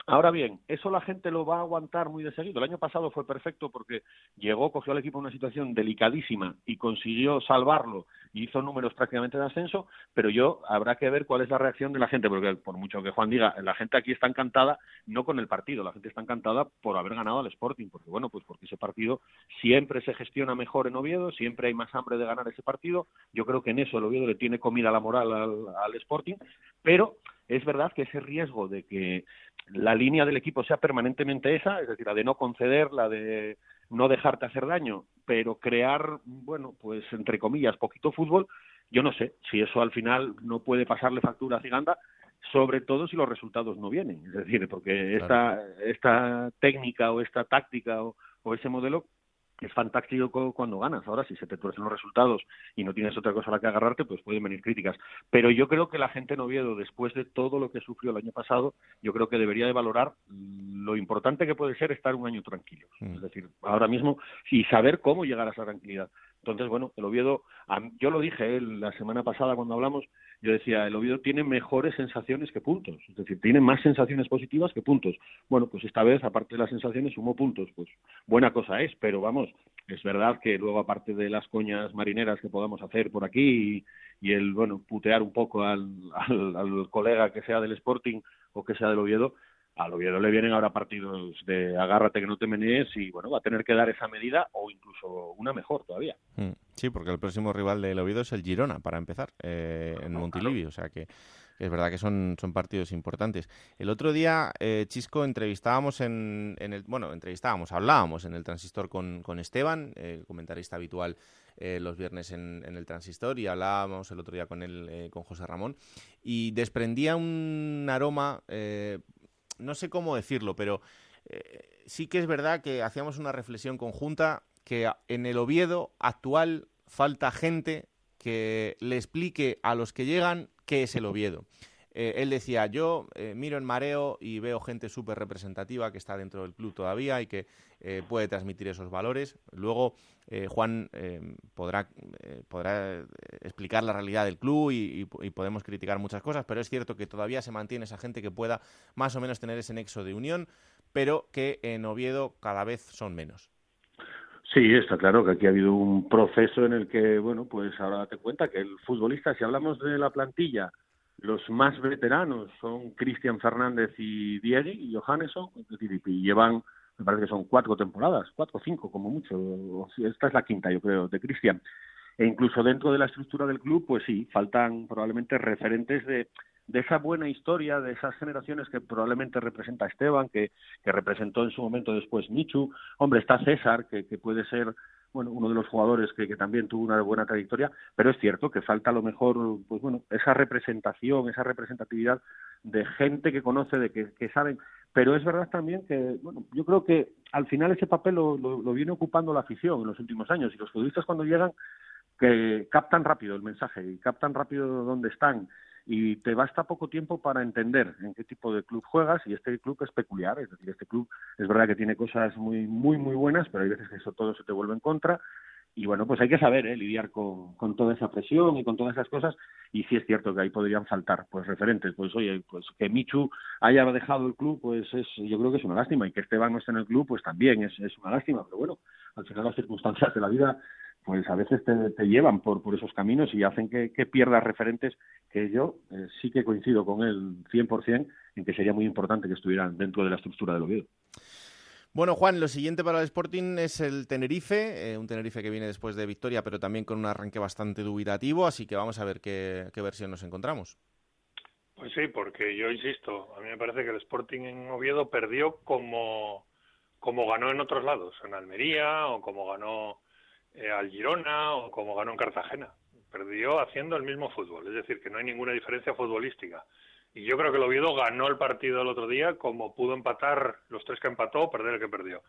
Ahora bien, eso la gente lo va a aguantar muy de seguido. El año pasado fue perfecto porque llegó, cogió al equipo en una situación delicadísima y consiguió salvarlo y hizo números prácticamente de ascenso, pero yo habrá que ver cuál es la reacción de la gente, porque por mucho que Juan diga, la gente aquí está encantada no con el partido, la gente está encantada por haber ganado al Sporting, porque bueno, pues porque ese partido siempre se gestiona mejor en Oviedo, siempre hay más hambre de ganar ese partido. Yo creo que en eso el Oviedo le tiene comida la moral al Sporting, pero es verdad que ese riesgo de que la línea del equipo sea permanentemente esa, es decir, la de no conceder, la de no dejarte hacer daño, pero crear, bueno, pues entre comillas, poquito fútbol, yo no sé si eso al final no puede pasarle factura a Ciganda, sobre todo si los resultados no vienen. Es decir, porque esta, esta técnica o esta táctica o, o ese modelo es fantástico cuando ganas. Ahora, si se te tuercen los resultados y no tienes otra cosa a la que agarrarte, pues pueden venir críticas. Pero yo creo que la gente en Oviedo, después de todo lo que sufrió el año pasado, yo creo que debería de valorar lo importante que puede ser estar un año tranquilo. Mm. Es decir, ahora mismo, y saber cómo llegar a esa tranquilidad. Entonces, bueno, el Oviedo, yo lo dije la semana pasada cuando hablamos, yo decía, el Oviedo tiene mejores sensaciones que puntos, es decir, tiene más sensaciones positivas que puntos. Bueno, pues esta vez, aparte de las sensaciones, sumó puntos, pues buena cosa es, pero vamos, es verdad que luego, aparte de las coñas marineras que podamos hacer por aquí y, el, bueno, putear un poco al, al colega que sea del Sporting o que sea del Oviedo, al Oviedo le vienen ahora partidos de agárrate que no te menees y bueno, va a tener que dar esa medida o incluso una mejor todavía. Mm, sí, porque el próximo rival del Oviedo es el Girona, para empezar, eh, en Montilivi, o sea que es verdad que son, son partidos importantes. El otro día, eh, Chisco, entrevistábamos en, en, el, bueno, entrevistábamos, hablábamos en el transistor con, con Esteban, eh, comentarista habitual eh, los viernes en, en, el transistor, y hablábamos el otro día con él, con José Ramón, y desprendía un aroma, no sé cómo decirlo, pero eh, sí que es verdad que hacíamos una reflexión conjunta que en el Oviedo actual falta gente que le explique a los que llegan qué es el Oviedo. Eh, él decía, yo eh, miro en mareo y veo gente súper representativa que está dentro del club todavía y que eh, puede transmitir esos valores. Luego eh, Juan eh, podrá, podrá explicar la realidad del club y, y, podemos criticar muchas cosas, pero es cierto que todavía se mantiene esa gente que pueda más o menos tener ese nexo de unión, pero que en Oviedo cada vez son menos. Sí, está claro que aquí ha habido un proceso en el que, bueno, pues ahora date cuenta que el futbolista, si hablamos de la plantilla, los más veteranos son Cristian Fernández y Diego y Johannesson, es decir, y llevan, me parece que son cuatro temporadas, cuatro o cinco como mucho, esta es la quinta yo creo, de Cristian. E incluso dentro de la estructura del club, pues sí, faltan probablemente referentes de, de esa buena historia, de esas generaciones que probablemente representa Esteban, que, que representó en su momento después Michu. Hombre, está César, que, que puede ser bueno, uno de los jugadores que, que, también tuvo una buena trayectoria, pero es cierto que falta a lo mejor, pues bueno, esa representación, esa representatividad de gente que conoce, de que, que saben. Pero es verdad también que, bueno, yo creo que al final ese papel lo, lo, lo viene ocupando la afición en los últimos años. Y los futbolistas cuando llegan que captan rápido el mensaje y captan rápido dónde están y te basta poco tiempo para entender en qué tipo de club juegas. Y este club es peculiar, es decir, este club es verdad que tiene cosas muy muy muy buenas, pero hay veces que eso todo se te vuelve en contra y bueno, pues hay que saber ¿eh? lidiar con, con toda esa presión y con todas esas cosas y sí es cierto que ahí podrían faltar pues referentes, pues oye, pues que Michu haya dejado el club, pues es yo creo que es una lástima y que Esteban no esté en el club, pues también es, es una lástima, pero bueno, al final las circunstancias de la vida pues a veces te, te llevan por, por, esos caminos y hacen que, que pierdas referentes que yo eh, sí que coincido con él 100% en que sería muy importante que estuvieran dentro de la estructura del Oviedo. Bueno, Juan, lo siguiente para el Sporting es el Tenerife, eh, un Tenerife que viene después de victoria, pero también con un arranque bastante dubitativo, así que vamos a ver qué, versión nos encontramos. Pues sí, porque yo insisto, a mí me parece que el Sporting en Oviedo perdió como, como ganó en otros lados, en Almería o como ganó eh, al Girona o como ganó en Cartagena. Perdió haciendo el mismo fútbol, es decir, que no hay ninguna diferencia futbolística. Y yo creo que el Oviedo ganó el partido el otro día como pudo empatar los tres que empató perder el que perdió.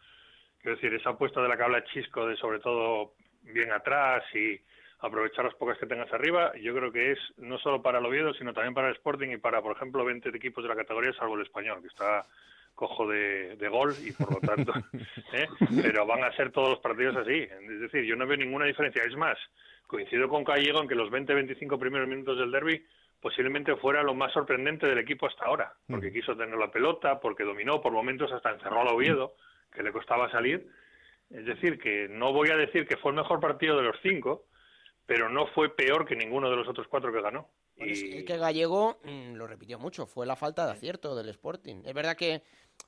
Quiero decir, esa apuesta de la que habla Chisco de sobre todo bien atrás y aprovechar las pocas que tengas arriba, yo creo que es no solo para el Oviedo, sino también para el Sporting y para, por ejemplo, 20 equipos de la categoría, salvo el español, que está cojo de, de, gol y por lo tanto, <laughs> ¿eh? pero van a ser todos los partidos así. Es decir, yo no veo ninguna diferencia. Es más, coincido con Gallego en que los 20-25 primeros minutos del derby posiblemente fuera lo más sorprendente del equipo hasta ahora, porque quiso tener la pelota, porque dominó, por momentos hasta encerró al Oviedo, que le costaba salir. Es decir, que no voy a decir que fue el mejor partido de los cinco, pero no fue peor que ninguno de los otros cuatro que ganó. Y... Es que Gallego mmm, lo repitió mucho, fue la falta de acierto del Sporting. Es verdad que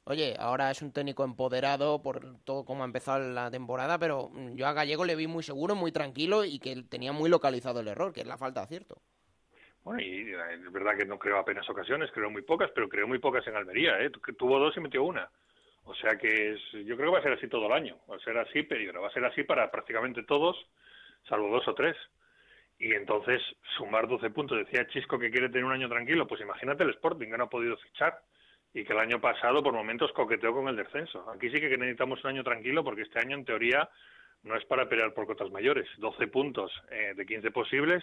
oye, ahora es un técnico empoderado por todo cómo ha empezado la temporada, pero yo a Gallego le vi muy seguro, muy tranquilo y que tenía muy localizado el error, que es la falta de acierto. Bueno, y es verdad que no creo apenas ocasiones, creo muy pocas, pero creo muy pocas en Almería, ¿eh? Tuvo dos y metió una. O sea que es, yo creo que va a ser así todo el año. Va a ser así, pero va a ser así para prácticamente todos, salvo dos o tres. Y entonces, sumar 12 puntos. Decía Chisco que quiere tener un año tranquilo. Pues imagínate el Sporting, que no ha podido fichar y que el año pasado por momentos coqueteó con el descenso. Aquí sí que necesitamos un año tranquilo porque este año en teoría no es para pelear por cotas mayores. 12 puntos eh, de 15 posibles.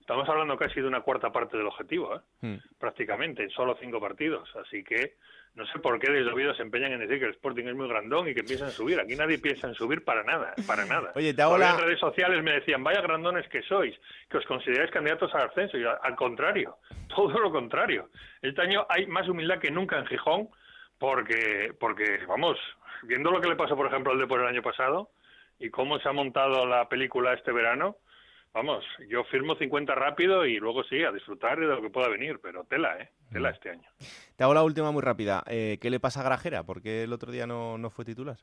Estamos hablando casi de una cuarta parte del objetivo, ¿eh? mm. prácticamente, en solo cinco partidos. Así que no sé por qué desde Oviedo se empeñan en decir que el Sporting es muy grandón y que piensan subir. Aquí nadie piensa en subir para nada, para <laughs> nada. Oye, te hago la... En redes sociales me decían, vaya grandones que sois, que os consideráis candidatos al ascenso. Y al contrario, <laughs> todo lo contrario. Este año hay más humildad que nunca en Gijón porque, porque vamos, viendo lo que le pasó, por ejemplo, al Depor el año pasado y cómo se ha montado la película este verano, vamos, yo firmo 50 rápido y luego sí, a disfrutar de lo que pueda venir, pero tela, ¿eh? Tela este año. Te hago la última muy rápida. Eh, ¿Qué le pasa a Grajera? ¿Por qué el otro día no, no fue titular?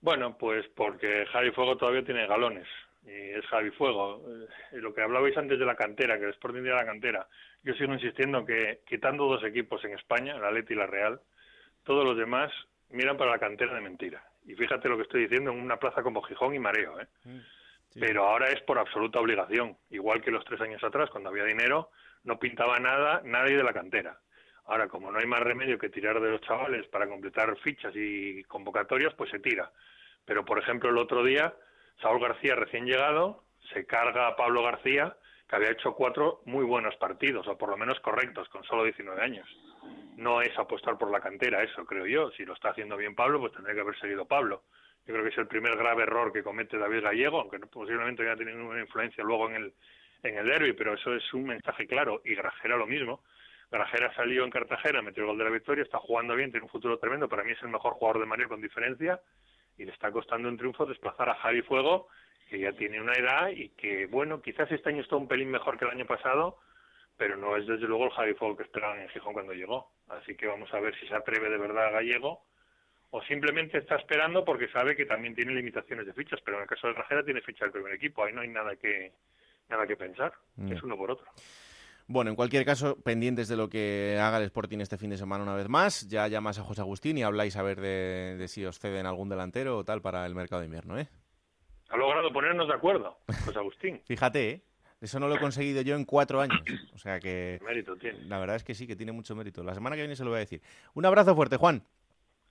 Bueno, pues porque Javi Fuego todavía tiene galones y es Javi Fuego. Eh, lo que hablabais antes de la cantera, que el Sporting de la cantera, yo sigo insistiendo que quitando dos equipos en España, la Leti y la Real, todos los demás miran para la cantera de mentira. Y fíjate lo que estoy diciendo en una plaza como Gijón y Mareo, ¿eh? Mm, Pero ahora es por absoluta obligación, igual que los tres años atrás, cuando había dinero, no pintaba nada nadie de la cantera. Ahora, como no hay más remedio que tirar de los chavales para completar fichas y convocatorias, pues se tira. Pero, por ejemplo, el otro día, Saúl García, recién llegado, se carga a Pablo García, que había hecho cuatro muy buenos partidos, o por lo menos correctos, con solo 19 años. No es apostar por la cantera, eso creo yo. Si lo está haciendo bien Pablo, pues tendría que haber seguido Pablo. Yo creo que es el primer grave error que comete David Gallego, aunque posiblemente haya tenido una influencia luego en el, en el derby, pero eso es un mensaje claro. Y Grajera lo mismo. Grajera salió en Cartagena, metió el gol de la victoria, está jugando bien, tiene un futuro tremendo. Para mí es el mejor jugador de Mario con diferencia y le está costando un triunfo desplazar a Javi Fuego, que ya tiene una edad y que, bueno, quizás este año está un pelín mejor que el año pasado, pero no es desde luego el Javi Fuego que esperaban en Gijón cuando llegó. Así que vamos a ver si se atreve de verdad a Gallego o simplemente está esperando porque sabe que también tiene limitaciones de fichas, pero en el caso de Grajera tiene ficha del primer equipo, ahí no hay nada que nada que pensar, mm. es uno por otro. Bueno, en cualquier caso, pendientes de lo que haga el Sporting este fin de semana una vez más. Ya llamas a José Agustín y habláis a ver de, si os ceden algún delantero o tal para el mercado de invierno, ¿eh? Ha logrado ponernos de acuerdo, José Agustín. <laughs> Fíjate, ¿eh? Eso no lo he conseguido yo en cuatro años. O sea que... Mérito tiene. La verdad es que sí, que tiene mucho mérito. La semana que viene se lo voy a decir. Un abrazo fuerte, Juan.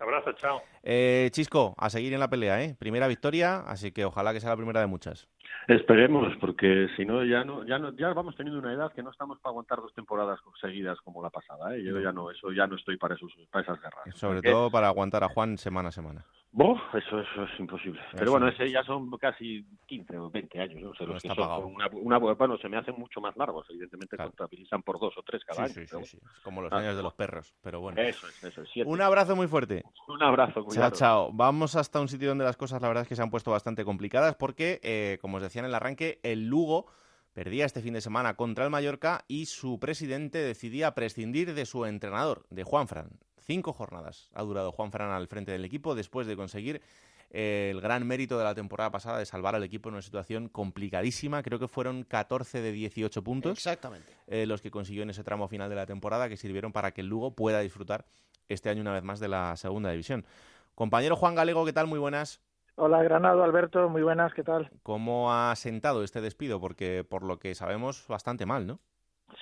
Abrazo, chao. Eh, Chisco, a seguir en la pelea, ¿eh? Primera victoria, así que ojalá que sea la primera de muchas. Esperemos, porque si no ya no ya no ya vamos teniendo una edad que no estamos para aguantar dos temporadas seguidas como la pasada, ¿eh? Yo ya no eso ya no estoy para esos para esas guerras. Sobre todo para aguantar a Juan semana a semana. Boh, eso, eso es imposible. Pero bueno, ese ya son casi 15 o 20 años, ¿no? los que son una, bueno, se me hacen mucho más largos, evidentemente contabilizan por dos o tres cada año. Sí, como los años de los perros, pero bueno. Eso es, eso es. Un abrazo muy fuerte. Un abrazo, cuidado. Chao, chao. Vamos hasta un sitio donde las cosas la verdad es que se han puesto bastante complicadas porque, eh, como os decía en el arranque, el Lugo perdía este fin de semana contra el Mallorca y su presidente decidía prescindir de su entrenador, de Juan Fran. Cinco jornadas ha durado Juan Fran al frente del equipo después de conseguir eh, el gran mérito de la temporada pasada de salvar al equipo en una situación complicadísima. Creo que fueron 14 de 18 puntos. Exactamente. Eh, los que consiguió en ese tramo final de la temporada que sirvieron para que el Lugo pueda disfrutar este año una vez más de la segunda división. Compañero Juan Galego, ¿qué tal? Muy buenas. Hola Granado, Alberto, muy buenas, ¿qué tal? ¿Cómo ha sentado este despido? Porque por lo que sabemos, bastante mal, ¿no?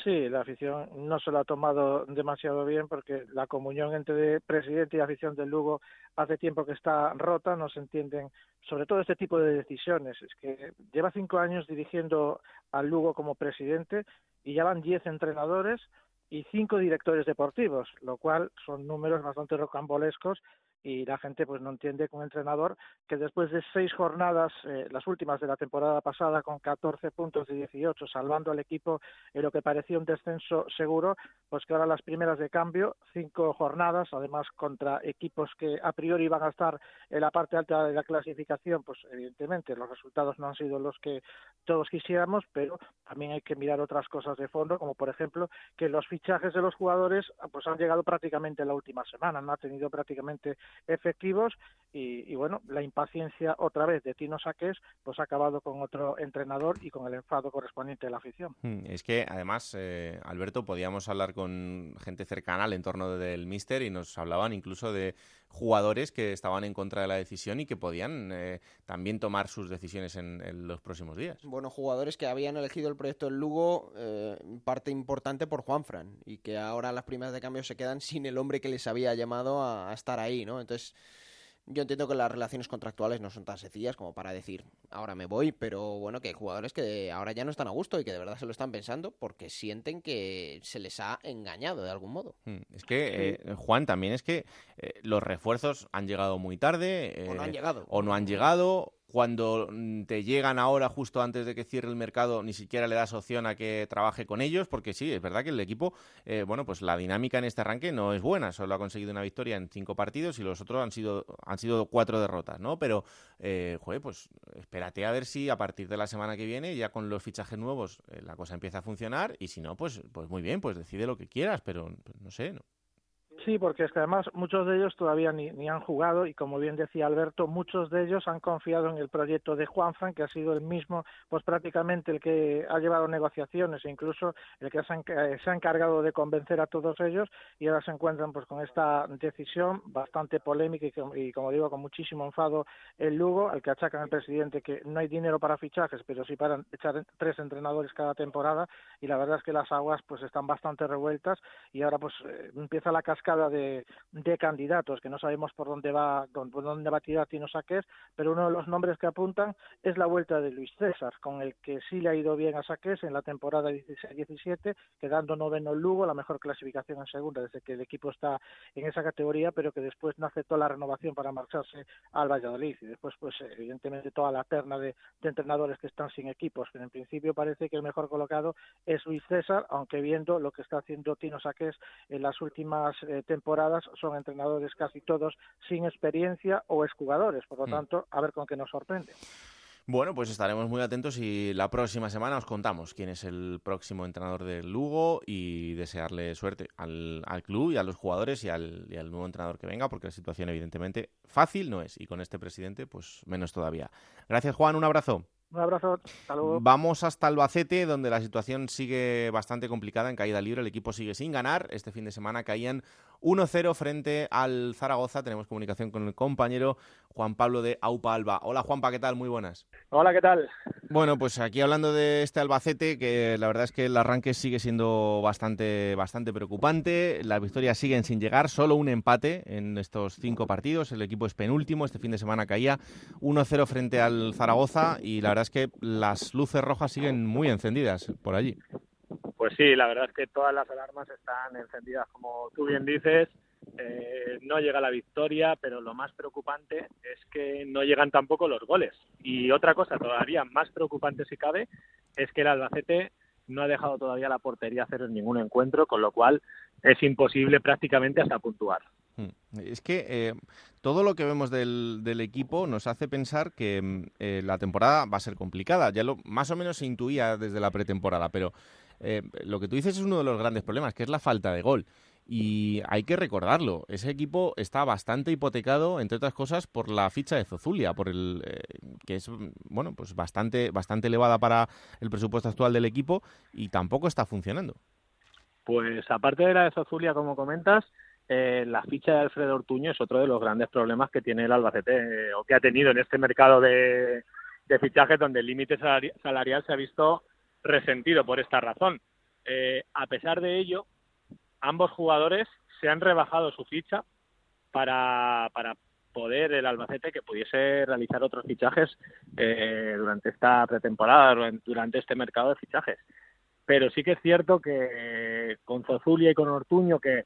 Sí, la afición no se lo ha tomado demasiado bien porque la comunión entre presidente y afición del Lugo hace tiempo que está rota, no se entienden sobre todo este tipo de decisiones. Es que lleva cinco años dirigiendo al Lugo como presidente y ya van diez entrenadores y cinco directores deportivos, lo cual son números bastante rocambolescos y la gente pues no entiende con un entrenador que después de seis jornadas, eh, las últimas de la temporada pasada, con 14 puntos de 18, salvando al equipo en lo que parecía un descenso seguro, pues que ahora las primeras de cambio, cinco jornadas, además contra equipos que a priori van a estar en la parte alta de la clasificación, pues evidentemente los resultados no han sido los que todos quisiéramos, pero también hay que mirar otras cosas de fondo, como por ejemplo que los fichajes de los jugadores pues han llegado prácticamente la última semana, no ha tenido prácticamente efectivos y, bueno, la impaciencia otra vez de Tino Saques pues ha acabado con otro entrenador y con el enfado correspondiente de la afición. Hmm, es que además, eh, Alberto, podíamos hablar con gente cercana al entorno del Mister y nos hablaban incluso de jugadores que estaban en contra de la decisión y que podían eh, también tomar sus decisiones en, los próximos días. Bueno, jugadores que habían elegido el proyecto del Lugo eh, parte importante por Juanfran y que ahora las primeras de cambio se quedan <laughs> sin el hombre que les había llamado a estar ahí, ¿no? Entonces yo entiendo que las relaciones contractuales no son tan sencillas como para decir, ahora me voy, pero bueno, que hay jugadores que ahora ya no están a gusto y que de verdad se lo están pensando porque sienten que se les ha engañado de algún modo. Hmm, es que, eh, Juan, también es que eh, los refuerzos han llegado muy tarde. o no han eh, llegado. O no han llegado, cuando mm, te llegan ahora justo antes de que cierre el mercado, ni siquiera le das opción a que trabaje con ellos, porque sí, es verdad que el equipo, eh, bueno, pues la dinámica en este arranque no es buena, solo ha conseguido una victoria en cinco partidos y los otros han sido, han sido cuatro derrotas, ¿no? Pero, eh, joder, pues espérate a ver si a partir de la semana que viene, ya con los fichajes nuevos, eh, la cosa empieza a funcionar y si no, pues, pues muy bien, pues decide lo que quieras, pero pues, no sé, ¿no? Sí, porque es que además muchos de ellos todavía ni, ni, han jugado y como bien decía Alberto, muchos de ellos han confiado en el proyecto de Juanfran, que ha sido el mismo, pues prácticamente el que ha llevado negociaciones e incluso el que se ha, encargado de convencer a todos ellos y ahora se encuentran pues con esta decisión bastante polémica y, como digo con muchísimo enfado el Lugo, al que achacan el presidente que no hay dinero para fichajes, pero sí para echar tres entrenadores cada temporada y la verdad es que las aguas pues están bastante revueltas y ahora pues eh, empieza la cascada de, de, candidatos que no sabemos por dónde va por dónde va a tirar Tino Saqués, pero uno de los nombres que apuntan es la vuelta de Luis César, con el que sí le ha ido bien a Saqués en la temporada 16-17, quedando noveno en Lugo, la mejor clasificación en segunda desde que el equipo está en esa categoría, pero que después no aceptó la renovación para marcharse al Valladolid. Y después pues evidentemente toda la terna de, de entrenadores que están sin equipos, pero en principio parece que el mejor colocado es Luis César, aunque viendo lo que está haciendo Tino Saqués en las últimas eh, temporadas son entrenadores casi todos sin experiencia o exjugadores. Por lo mm. tanto, a ver con qué nos sorprende. Bueno, pues estaremos muy atentos y la próxima semana os contamos quién es el próximo entrenador del Lugo y desearle suerte al, club y a los jugadores y al, y al, nuevo entrenador que venga, porque la situación evidentemente fácil no es y con este presidente pues menos todavía. Gracias Juan, un abrazo. Un abrazo, Vamos hasta Albacete, donde la situación sigue bastante complicada en caída libre. El equipo sigue sin ganar. Este fin de semana caían 1-0 frente al Zaragoza. Tenemos comunicación con el compañero Juan Pablo de Aupa Alba. Hola Juanpa, ¿qué tal? Muy buenas. Hola, ¿qué tal? Bueno, pues aquí hablando de este Albacete, que la verdad es que el arranque sigue siendo bastante, bastante preocupante. Las victorias siguen sin llegar, solo un empate en estos cinco partidos. El equipo es penúltimo. Este fin de semana caía 1-0 frente al Zaragoza y la verdad es que las luces rojas siguen muy encendidas por allí. Pues sí, la verdad es que todas las alarmas están encendidas, como tú bien dices. Eh, no llega la victoria, pero lo más preocupante es que no llegan tampoco los goles. Y otra cosa todavía más preocupante si cabe es que el Albacete no ha dejado todavía la portería hacer en ningún encuentro, con lo cual es imposible prácticamente hasta puntuar. Mm. Es que eh, todo lo que vemos del, equipo nos hace pensar que mm, eh, la temporada va a ser complicada. Ya lo más o menos se intuía desde la pretemporada, pero eh, lo que tú dices es uno de los grandes problemas, que es la falta de gol. Y hay que recordarlo, ese equipo está bastante hipotecado, entre otras cosas, por la ficha de Zozulia, por el que es bueno, pues bastante, bastante elevada para el presupuesto actual del equipo y tampoco está funcionando. Pues aparte de la de Zozulia, como comentas, eh, la ficha de Alfredo Ortuño es otro de los grandes problemas que tiene el Albacete eh, o que ha tenido en este mercado de, fichajes donde el límite salarial se ha visto resentido por esta razón. Eh, a pesar de ello, ambos jugadores se han rebajado su ficha para, para poder el Albacete que pudiese realizar otros fichajes durante esta pretemporada, durante este mercado de fichajes. Pero sí que es cierto que con Zozulia y con Ortuño, que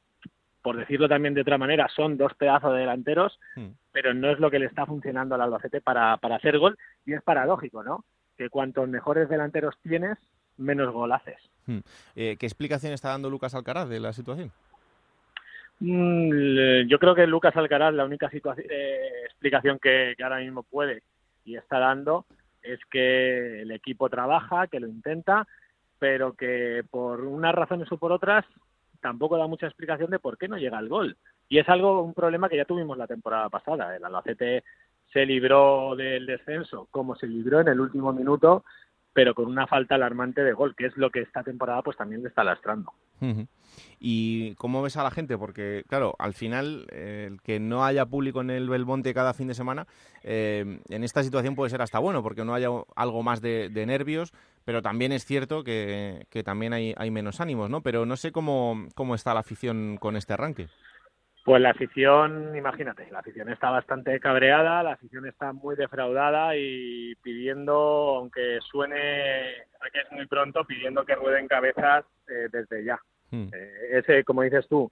por decirlo también de otra manera, son dos pedazos de delanteros, hmm. pero no es lo que le está funcionando al Albacete para, para hacer gol. Y es paradójico, ¿no? Que cuantos mejores delanteros tienes, menos gol haces. Hmm. Eh, ¿Qué explicación está dando Lucas Alcaraz de la situación? Mm, yo creo que Lucas Alcaraz la única eh, explicación que, que ahora mismo puede y está dando es que el equipo trabaja, que lo intenta, pero que por unas razones o por otras tampoco da mucha explicación de por qué no llega el gol. Y es algo, un problema que ya tuvimos la temporada pasada. El Albacete se libró del descenso como se libró en el último minuto, pero con una falta alarmante de gol, que es lo que esta temporada pues también le está lastrando. ¿Y cómo ves a la gente? Porque, claro, al final, eh, el que no haya público en el Belmonte cada fin de semana, eh, en esta situación puede ser hasta bueno, porque no haya algo más de, nervios, pero también es cierto que, también hay, hay, menos ánimos, ¿no? Pero no sé cómo, cómo está la afición con este arranque. Pues la afición, imagínate, la afición está bastante cabreada, la afición está muy defraudada y pidiendo, aunque suene que es muy pronto, pidiendo que rueden cabezas eh, desde ya. Hmm. Eh, ese, como dices tú,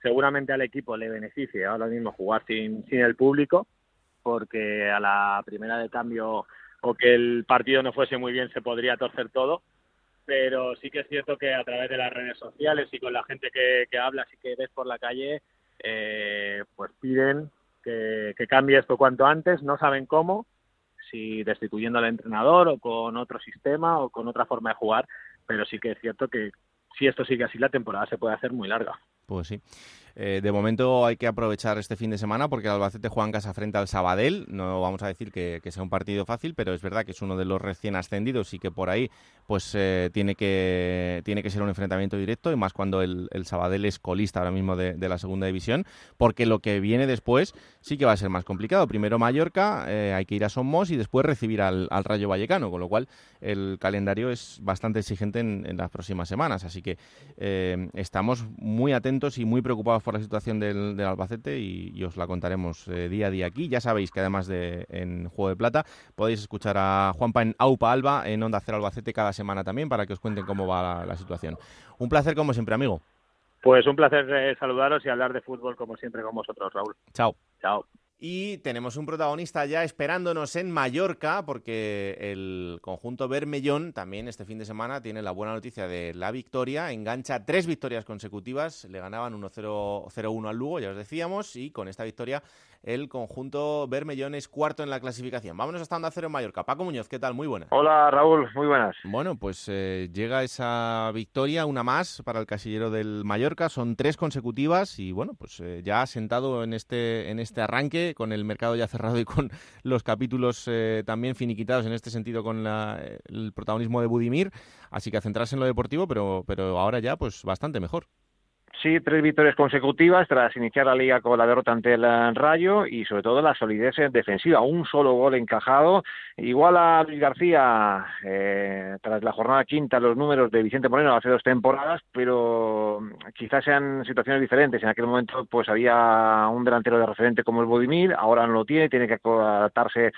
seguramente al equipo le beneficie ahora mismo jugar sin, sin el público, porque a la primera de cambio o que el partido no fuese muy bien se podría torcer todo, pero sí que es cierto que a través de las redes sociales y con la gente que, que hablas y que ves por la calle, eh, pues piden que, cambie esto cuanto antes, no saben cómo, si destituyendo al entrenador o con otro sistema o con otra forma de jugar, pero sí que es cierto que si esto sigue así la temporada se puede hacer muy larga. Pues sí. Eh, de momento hay que aprovechar este fin de semana porque el Albacete juega en casa frente al Sabadell. No vamos a decir que, sea un partido fácil, pero es verdad que es uno de los recién ascendidos y que por ahí pues eh, tiene, que, tiene que ser un enfrentamiento directo y más cuando el, Sabadell es colista ahora mismo de, la segunda división, porque lo que viene después sí que va a ser más complicado. Primero Mallorca, eh, hay que ir a Somos y después recibir al, Rayo Vallecano, con lo cual el calendario es bastante exigente en, las próximas semanas. Así que estamos muy atentos y muy preocupados por la situación del, Albacete y, os la contaremos eh, día a día aquí. Ya sabéis que además de en Juego de Plata podéis escuchar a Juanpa en Aupa Alba en Onda Cero Albacete cada semana también para que os cuenten cómo va la, situación. Un placer como siempre, amigo. Pues un placer eh, saludaros y hablar de fútbol como siempre con vosotros, Raúl. Chao. Chao. Y tenemos un protagonista ya esperándonos en Mallorca, porque el conjunto Bermellón también este fin de semana tiene la buena noticia de la victoria. Engancha tres victorias consecutivas. Le ganaban 1-0-1 al Lugo, ya os decíamos, y con esta victoria el conjunto Bermellón es cuarto en la clasificación. Vámonos hasta Onda Cero en Mallorca. Paco Muñoz, ¿qué tal? Muy buenas. Hola Raúl, muy buenas. Bueno, pues eh, llega esa victoria, una más para el casillero del Mallorca. Son tres consecutivas y bueno, pues eh, ya sentado en este, en este arranque, con el mercado ya cerrado y con los capítulos eh, también finiquitados en este sentido con el protagonismo de Budimir. Así que a centrarse en lo deportivo, pero, pero ahora ya pues bastante mejor. Sí, tres victorias consecutivas tras iniciar la liga con la derrota ante el Rayo y sobre todo la solidez defensiva. Un solo gol encajado. Igual a Luis García eh, tras la jornada quinta los números de Vicente Moreno hace dos temporadas, pero quizás sean situaciones diferentes. En aquel momento pues había un delantero de referente como el Bodimir, ahora no lo tiene, tiene que adaptarse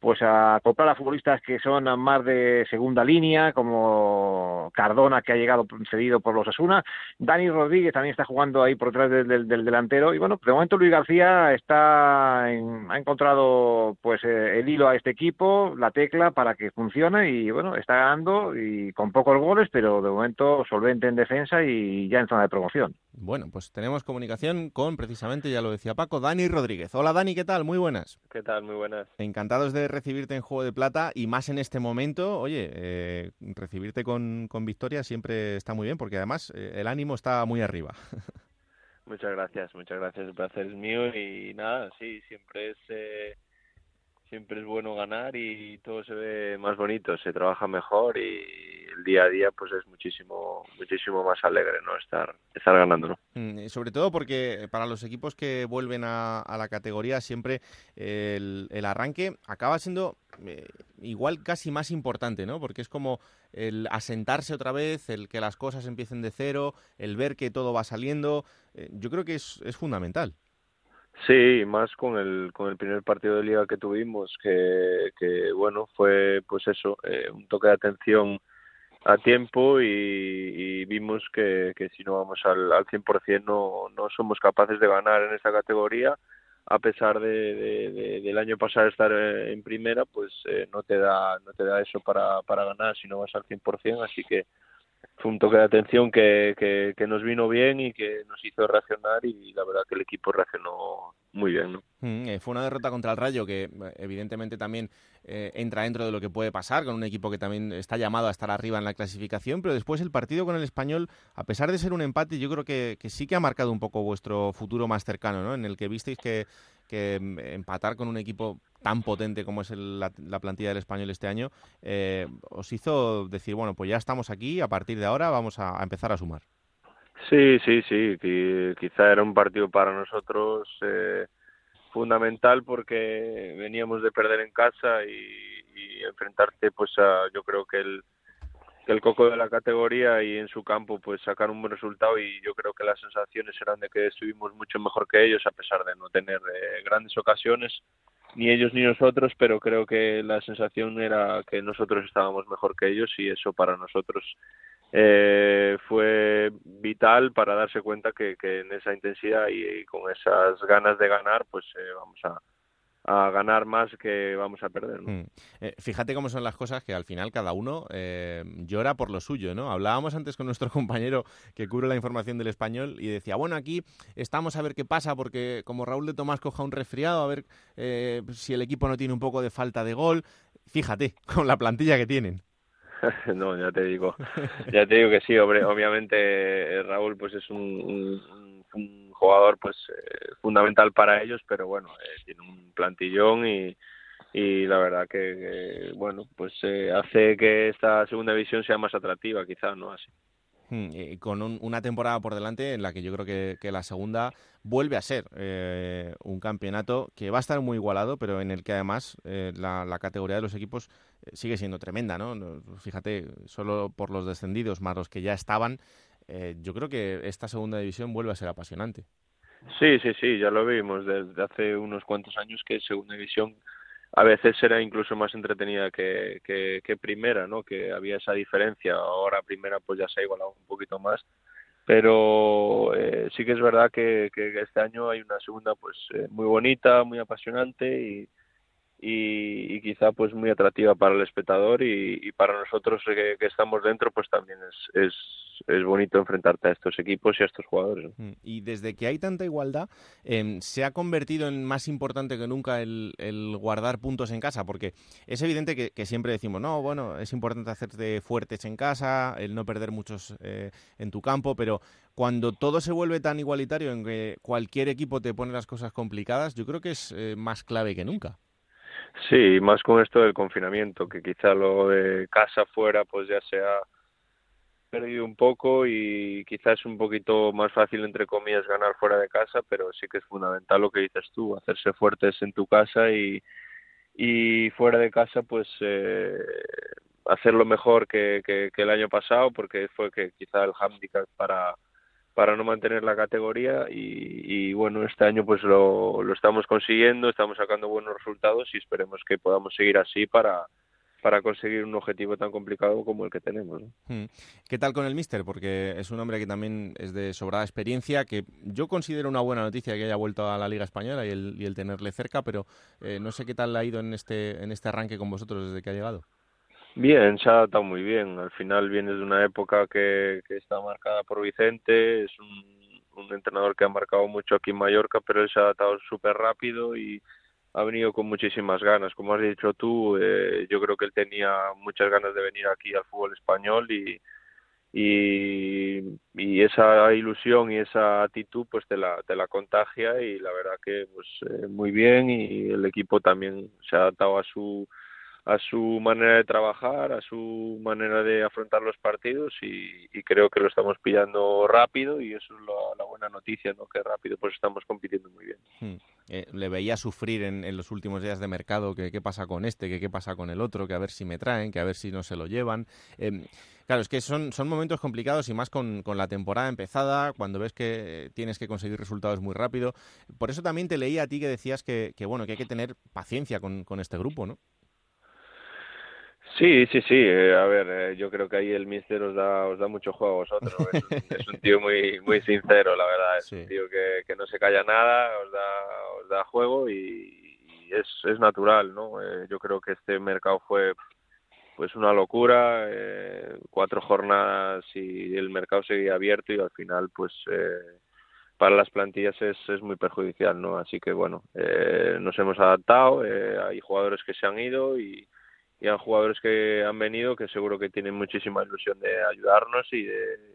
pues a comprar a futbolistas que son más de segunda línea, como Cardona, que ha llegado cedido por los Asuna. Dani Rodríguez también está jugando ahí por detrás del, delantero. Y bueno, de momento Luis García está ha encontrado pues eh, el hilo a este equipo, la tecla para que funcione y bueno, está ganando y con pocos goles, pero de momento solvente en defensa y ya en zona de promoción. Bueno, pues tenemos comunicación con, precisamente, ya lo decía Paco, Dani Rodríguez. Hola Dani, ¿qué tal? Muy buenas. ¿Qué tal? Muy buenas. Encantados de recibirte en Juego de Plata y más en este momento. Oye, eh, recibirte con, con, victoria siempre está muy bien porque además eh, el ánimo está muy arriba. <laughs> Muchas gracias, muchas gracias. El placer es mío y nada, sí, siempre es... Eh, siempre es bueno ganar y todo se ve más bonito, se trabaja mejor y el día a día pues es muchísimo muchísimo más alegre no estar estar ganando ¿no? Mm, sobre todo porque para los equipos que vuelven a, la categoría siempre el, arranque acaba siendo eh, igual casi más importante no porque es como el asentarse otra vez el que las cosas empiecen de cero el ver que todo va saliendo eh, yo creo que es, es fundamental Sí, más con el, con el primer partido de liga que tuvimos, que, que bueno, fue pues eso, eh, un toque de atención a tiempo y, vimos que, que, si no vamos al, al 100% no, no somos capaces de ganar en esta categoría. A pesar de, del año pasado estar eh, en primera pues eh, no te da no te da eso para, para ganar si no vas al 100% así que fue un toque de atención que, que, nos vino bien y que nos hizo reaccionar y la verdad que el equipo reaccionó muy bien. ¿no? Mm, eh, fue una derrota contra el Rayo que eh, evidentemente también eh, entra dentro de lo que puede pasar con un equipo que también está llamado a estar arriba en la clasificación, pero después el partido con el español, a pesar de ser un empate, yo creo que, que sí que ha marcado un poco vuestro futuro más cercano, ¿no? en el que visteis que, que mm, empatar con un equipo tan potente como es la, plantilla del español este año, eh, os hizo decir, bueno, pues ya estamos aquí, a partir de ahora vamos a, empezar a sumar. Sí, sí, sí, quizá era un partido para nosotros eh, fundamental porque veníamos de perder en casa y, y enfrentarte pues a, yo creo que el, el coco de la categoría y en su campo pues sacar un buen resultado y yo creo que las sensaciones eran de que estuvimos mucho mejor que ellos a pesar de no tener eh, grandes ocasiones ni ellos ni nosotros, pero creo que la sensación era que nosotros estábamos mejor que ellos y eso para nosotros eh, fue vital para darse cuenta que, que en esa intensidad y, con esas ganas de ganar, pues eh, vamos a, a ganar más que vamos a perder. ¿no? Mm. Eh, fíjate cómo son las cosas que al final cada uno eh, llora por lo suyo, ¿no? Hablábamos antes con nuestro <laughs> compañero que cubre la información del español y decía, bueno, aquí estamos a ver qué pasa porque como Raúl de Tomás coja un resfriado, a ver eh, si el equipo no tiene un poco de falta de gol. Fíjate, <laughs> con la plantilla que tienen. <laughs> no, ya te digo, ya te digo que sí, obviamente Raúl pues es un jugador pues fundamental para ellos, pero bueno, tiene un plantillón y, y la verdad que, bueno, pues hace que esta segunda división sea más atractiva, quizás, ¿no? Así. Hmm, con una temporada por delante en la que yo creo que, la segunda vuelve a ser eh, un campeonato que va a estar muy igualado, pero en el que además eh, la, categoría de los equipos eh, sigue siendo tremenda, ¿no? Fíjate, solo por los descendidos más los que ya estaban, yo creo que esta segunda división vuelve a ser apasionante. Sí, sí, sí, ya lo vimos desde hace unos cuantos años que segunda división a veces era incluso más entretenida que, que, primera, ¿no? Que había esa diferencia. Ahora primera pues ya se ha igualado un poquito más. Pero eh, sí que es verdad que, que, este año hay una segunda pues eh, muy bonita, muy apasionante y, y, quizá pues muy atractiva para el espectador y, para nosotros que, estamos dentro pues también es, es, es, bonito enfrentarte a estos equipos y a estos jugadores. Mm, y desde que hay tanta igualdad em, se ha convertido en más importante que nunca el, guardar puntos en casa porque es evidente que, que, siempre decimos no bueno es importante hacerte fuertes en casa el no perder muchos eh, en tu campo pero cuando todo se vuelve tan igualitario en que cualquier equipo te pone las cosas complicadas yo creo que es eh, más clave que nunca. Sí, más con esto del confinamiento, que quizá lo de casa fuera pues ya se ha perdido un poco y quizás es un poquito más fácil, entre comillas, ganar fuera de casa, pero sí que es fundamental lo que dices tú, hacerse fuertes en tu casa y, y fuera de casa pues eh, hacerlo mejor que, que, que el año pasado, porque fue que quizá el handicap para para no mantener la categoría y, bueno, este año pues lo, lo, estamos consiguiendo, estamos sacando buenos resultados y esperemos que podamos seguir así para, para conseguir un objetivo tan complicado como el que tenemos. Hmm. ¿Qué tal con el Mister? Porque es un hombre que también es de sobrada experiencia, que yo considero una buena noticia que haya vuelto a la Liga Española y el, y el tenerle cerca, pero eh, no sé qué tal ha ido en este, en este arranque con vosotros desde que ha llegado. Bien, se ha adaptado muy bien. Al final viene de una época que, que está marcada por Vicente, es un, entrenador que ha marcado mucho aquí en Mallorca, pero él se ha adaptado súper rápido y ha venido con muchísimas ganas. Como has dicho tú, eh, yo creo que él tenía muchas ganas de venir aquí al fútbol español y, y, y esa ilusión y esa actitud pues te la, te la contagia y la verdad que pues eh, muy bien y el equipo también se ha adaptado a su a su manera de trabajar, a su manera de afrontar los partidos y, creo que lo estamos pillando rápido y eso es la, buena noticia, ¿no? que rápido pues estamos compitiendo muy bien. Hmm. Eh, le veía sufrir en, los últimos días de mercado que qué pasa con este, que qué pasa con el otro, que a ver si me traen, que a ver si no se lo llevan. Em, claro, es que son, son momentos complicados y más con, la temporada empezada, cuando ves que tienes que conseguir resultados muy rápido. Por eso también te leía a ti que decías que, que bueno, que hay que tener paciencia con, con este grupo, ¿no? Sí, sí, sí. Eh, a ver, eh, yo creo que ahí el Mister os da, os da mucho juego a vosotros. <laughs> Es, un tío muy, muy sincero, la verdad. Es un tío que, que no se calla nada, os da, os da juego y, es, es natural, ¿no? Eh, yo creo que este mercado fue pues una locura, cuatro jornadas y el mercado seguía abierto y al final pues para las plantillas es, es muy perjudicial, ¿no? Así que bueno, nos hemos adaptado, hay jugadores que se han ido y y a jugadores que han venido que seguro que tienen muchísima ilusión de ayudarnos y de,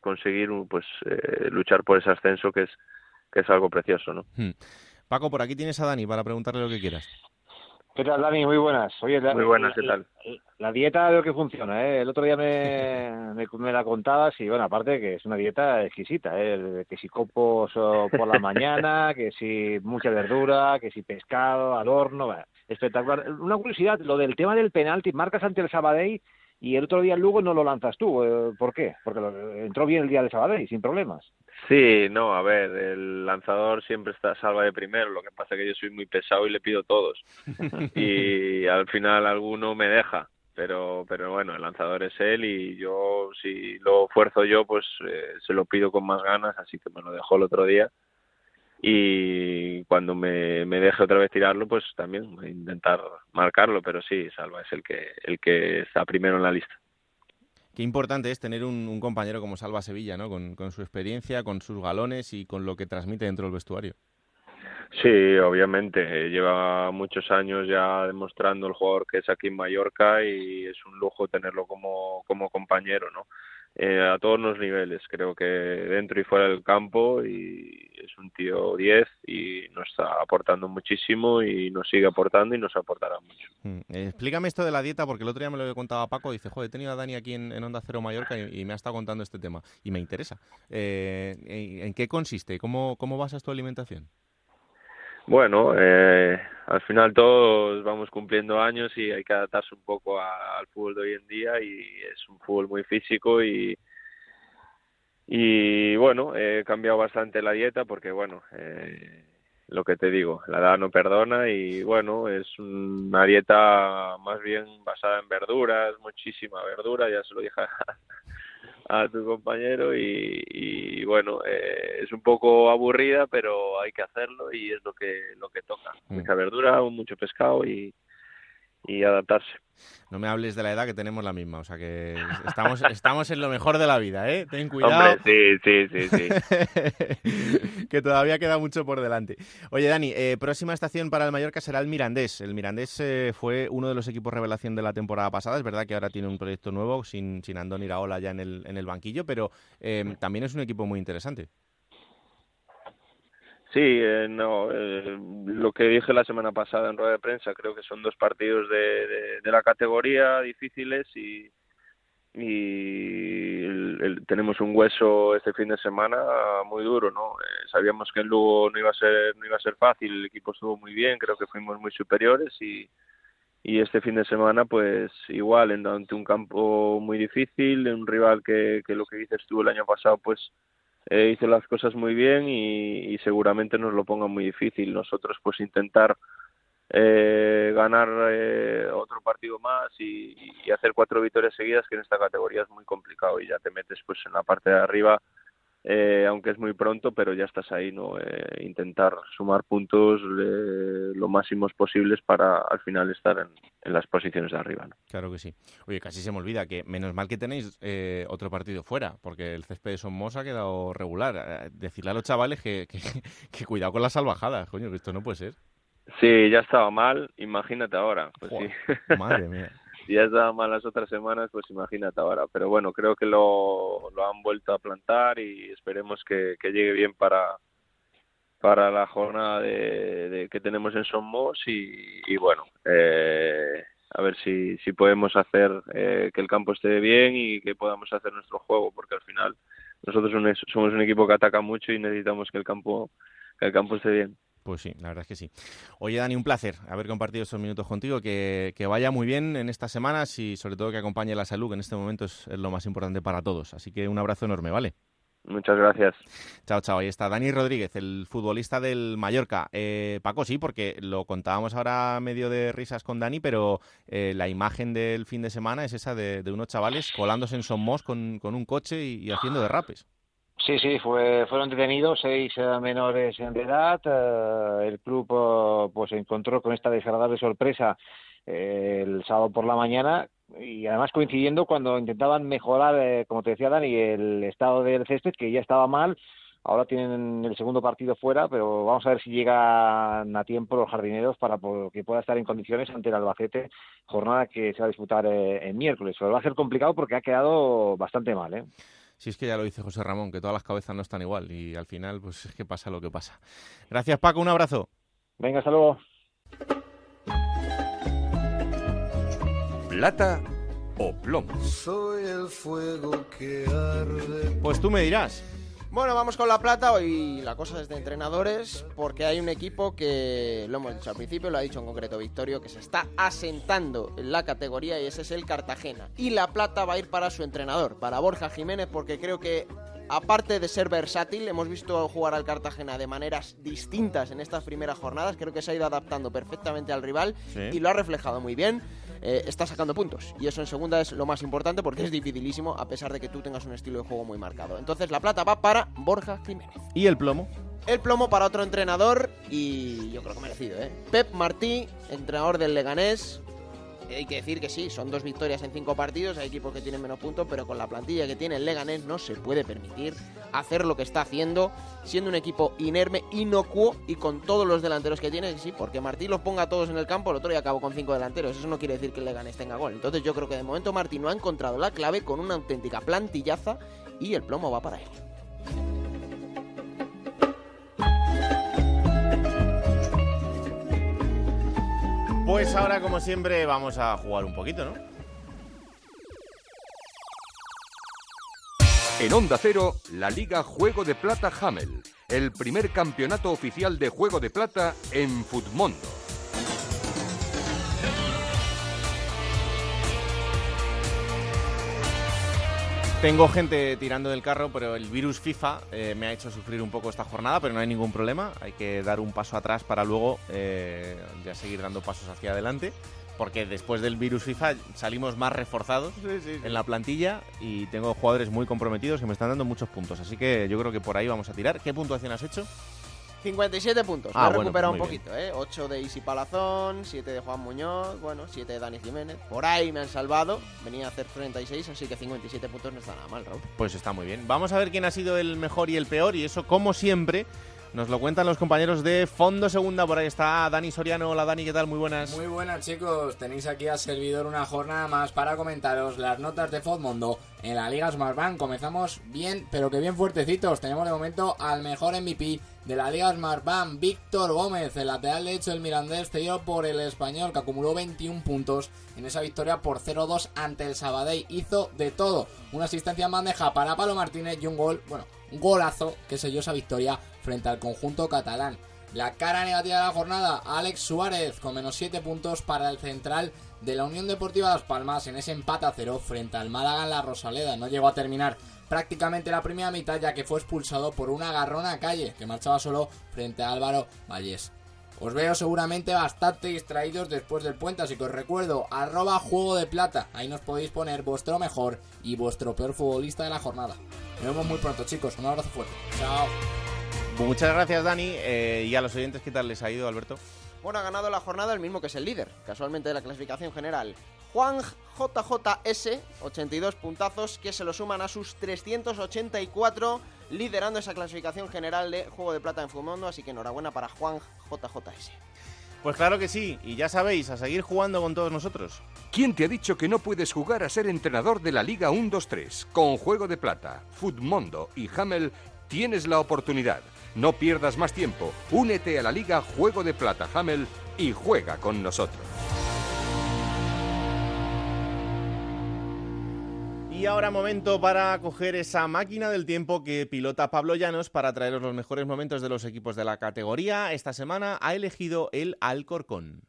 conseguir pues eh, luchar por ese ascenso que es que es algo precioso no hmm. Paco por aquí tienes a Dani para preguntarle lo que quieras ¿Qué tal, Dani? Muy buenas. Oye, Muy buenas, ¿qué tal? La, dieta veo que funciona, ¿eh? El otro día <laughs> me, me, la contabas y, bueno, aparte que es una dieta exquisita, ¿eh? Que si copos por la mañana, <laughs> que si mucha verdura, que si pescado al horno, espectacular. Una curiosidad, lo del tema del penalti, marcas ante el Sabadell y el otro día luego no lo lanzas tú. Eh, ¿Por qué? Porque entró bien el día de Sabadell, sin problemas. Sí, no, a ver, el lanzador siempre está salva de primero, lo que pasa es que yo soy muy pesado y le pido todos. <laughs> y al final alguno me deja, pero pero bueno, el lanzador es él y yo si lo fuerzo yo, pues eh, se lo pido con más ganas, así que me lo dejó el otro día y cuando me, me deje otra vez tirarlo pues también intentar marcarlo pero sí Salva es el que el que está primero en la lista Qué importante es tener un, compañero como Salva Sevilla, ¿no? Con, con, su experiencia, con sus galones y con lo que transmite dentro del vestuario. Sí, obviamente. Lleva muchos años ya demostrando el jugador que es aquí en Mallorca y es un lujo tenerlo como, como compañero, ¿no? Eh, a todos los niveles, creo que dentro y fuera del campo y es un tío 10 y nos está aportando muchísimo y nos sigue aportando y nos aportará mucho. Mm, eh, explícame esto de la dieta porque el otro día me lo contaba Paco, dice, joder, he tenido a Dani aquí en, Onda Cero Mallorca y, me ha estado contando este tema y me interesa. Eh, ¿En qué consiste? ¿Cómo, cómo basas tu alimentación? Bueno, eh, al final todos vamos cumpliendo años y hay que adaptarse un poco al fútbol de hoy en día y es un fútbol muy físico y y bueno he cambiado bastante la dieta porque bueno eh, lo que te digo la edad no perdona y bueno es una dieta más bien basada en verduras muchísima verdura ya se lo dije a tu compañero y, bueno, eh, es un poco aburrida, pero hay que hacerlo y es lo que, lo que toca. Mm. Mucha verdura, mucho pescado y, y adaptarse. No me hables de la edad que tenemos la misma, o sea que estamos, <laughs> estamos en lo mejor de la vida, ¿eh? Ten cuidado. sí, sí, sí, sí. <laughs> que todavía queda mucho por delante. Oye, Dani, eh, próxima estación para el Mallorca será el Mirandés. El Mirandés eh, fue uno de los equipos revelación de la temporada pasada. Es verdad que ahora tiene un proyecto nuevo sin, sin Andón Iraola ya en el, en el banquillo, pero eh, también es un equipo muy interesante. Sí, eh, no, eh, lo que dije la semana pasada en rueda de prensa, creo que son dos partidos de, de, la categoría difíciles y, y tenemos un hueso este fin de semana muy duro, ¿no? Eh, sabíamos que en Lugo no iba a ser no iba a ser fácil, el equipo estuvo muy bien, creo que fuimos muy superiores y y este fin de semana pues igual ante un campo muy difícil, un rival que, que lo que dices tú el año pasado pues eh, las cosas muy bien y, seguramente nos lo ponga muy difícil. Nosotros pues intentar eh, ganar eh, otro partido más y, y, hacer cuatro victorias seguidas que en esta categoría es muy complicado y ya te metes pues en la parte de arriba eh, aunque es muy pronto, pero ya estás ahí, ¿no? Eh, intentar sumar puntos eh, lo máximos posibles para al final estar en, las posiciones de arriba, ¿no? Claro que sí. Oye, casi se me olvida que menos mal que tenéis otro partido fuera, porque el césped de Somos ha quedado regular. Decirle a los chavales que, <laughs> que, cuidado con las salvajadas, coño, que esto no puede ser. Sí, ya estaba mal, imagínate ahora. Pues sí. Madre mía. <laughs> si ya estaba mal las otras semanas, pues imagínate ahora. Pero bueno, creo que lo, lo han vuelto a plantar y esperemos que, llegue bien para, para la jornada de, que tenemos en Somos y, y bueno, eh, a ver si, si podemos hacer eh, que el campo esté bien y que podamos hacer nuestro juego, porque al final nosotros somos un equipo que ataca mucho y necesitamos que el campo que el campo esté bien. Pues sí, la verdad es que sí. Oye, Dani, un placer haber compartido estos minutos contigo. Que, vaya muy bien en estas semanas y sobre todo que acompañe la salud, que en este momento es, lo más importante para todos. Así que un abrazo enorme, ¿vale? Muchas gracias. Chao, chao. Ahí está Dani Rodríguez, el futbolista del Mallorca. Eh, Paco, sí, porque lo contábamos ahora medio de risas con Dani, pero eh, la imagen del fin de semana es esa de, unos chavales colándose en Somos con, con un coche y, y haciendo derrapes. Sí, sí, fue, fueron detenidos seis eh, menores de edad. Eh, el club eh, pues se encontró con esta desagradable sorpresa el sábado por la mañana y además coincidiendo cuando intentaban mejorar, como te decía Dani, el estado del césped, que ya estaba mal. Ahora tienen el segundo partido fuera, pero vamos a ver si llegan a tiempo los jardineros para que pueda estar en condiciones ante el Albacete, jornada que se va a disputar en miércoles. Pero va a ser complicado porque ha quedado bastante mal. ¿eh? Si es que ya lo dice José Ramón, que todas las cabezas no están igual y al final pues es que pasa lo que pasa. Gracias Paco, un abrazo. Venga, hasta luego. Plata o plomo. Soy el fuego que arde. Pues tú me dirás. Bueno, vamos con la plata. Hoy la cosa es de entrenadores, porque hay un equipo que, lo hemos dicho al principio, lo ha dicho en concreto Victorio, que se está asentando en la categoría y ese es el Cartagena. Y la plata va a ir para su entrenador, para Borja Jiménez, porque creo que aparte de ser versátil, hemos visto jugar al Cartagena de maneras distintas en estas primeras jornadas. Creo que se ha ido adaptando perfectamente al rival y lo ha reflejado muy bien. Eh, está sacando puntos. Y eso en segunda es lo más importante porque es dificilísimo a pesar de que tú tengas un estilo de juego muy marcado. Entonces la plata va para Borja Jiménez. ¿Y el plomo? El plomo para otro entrenador y yo creo que merecido, ¿eh? Pep Martí, entrenador del Leganés. Hay que decir que sí, son dos victorias en cinco partidos, hay equipos que tienen menos puntos, pero con la plantilla que tiene el Leganés no se puede permitir hacer lo que está haciendo, siendo un equipo inerme, inocuo y con todos los delanteros que tiene, sí, porque Martín los ponga todos en el campo, el otro día acabó con cinco delanteros, eso no quiere decir que el Leganés tenga gol. Entonces yo creo que de momento Martín no ha encontrado la clave con una auténtica plantillaza y el plomo va para él. Pues ahora, como siempre, vamos a jugar un poquito, ¿no? En Onda Cero, la Liga Juego de Plata Hamel, el primer campeonato oficial de Juego de Plata en Futmundo. Tengo gente tirando del carro, pero el virus FIFA eh, me ha hecho sufrir un poco esta jornada, pero no hay ningún problema. Hay que dar un paso atrás para luego eh, ya seguir dando pasos hacia adelante. Porque después del virus FIFA salimos más reforzados en la plantilla y tengo jugadores muy comprometidos que me están dando muchos puntos. Así que yo creo que por ahí vamos a tirar. ¿Qué puntuación has hecho? 57 puntos. Ah, bueno, recuperado un poquito, ¿eh? 8 de Isi Palazón, 7 de Juan Muñoz, bueno, 7 de Dani Jiménez. Por ahí me han salvado. Venía a hacer 36, así que 57 puntos no está nada mal, Raúl. Pues está muy bien. Vamos a ver quién ha sido el mejor y el peor. Y eso, como siempre, nos lo cuentan los compañeros de Fondo Segunda. Por ahí está Dani Soriano. Hola Dani, ¿qué tal? Muy buenas. Muy buenas chicos, tenéis aquí al servidor una jornada más para comentaros las notas de Fodmondo en la Liga Smartbank. Comenzamos bien, pero que bien fuertecitos. Tenemos de momento al mejor MVP de la Liga Smartbank, Víctor Gómez, el lateral derecho del Mirandés, cedido por el español que acumuló 21 puntos en esa victoria por 0-2 ante el Sabadell. Hizo de todo, una asistencia en bandeja para Pablo Martínez y un gol, bueno, golazo que selló esa victoria frente al conjunto catalán. La cara negativa de la jornada, Alex Suárez con menos 7 puntos para el central de la Unión Deportiva Las Palmas en ese empate a cero frente al Málaga en la Rosaleda. No llegó a terminar prácticamente la primera mitad ya que fue expulsado por una garrona calle que marchaba solo frente a Álvaro Vallés. Os veo seguramente bastante distraídos después del puente, así que os recuerdo, arroba juego de plata, ahí nos podéis poner vuestro mejor y vuestro peor futbolista de la jornada. Nos vemos muy pronto chicos, un abrazo fuerte. Chao. Muchas gracias Dani. Eh, y a los oyentes, ¿qué tal les ha ido, Alberto? Bueno, ha ganado la jornada el mismo que es el líder, casualmente de la clasificación general. Juan JJS, 82 puntazos, que se lo suman a sus 384, liderando esa clasificación general de Juego de Plata en Fumondo, así que enhorabuena para Juan JJS. Pues claro que sí, y ya sabéis, a seguir jugando con todos nosotros. ¿Quién te ha dicho que no puedes jugar a ser entrenador de la Liga 1-2-3? Con Juego de Plata, Futmundo y Hamel tienes la oportunidad. No pierdas más tiempo. Únete a la Liga Juego de Plata Hamel y juega con nosotros. Y ahora momento para coger esa máquina del tiempo que pilota Pablo Llanos para traeros los mejores momentos de los equipos de la categoría. Esta semana ha elegido el Alcorcón.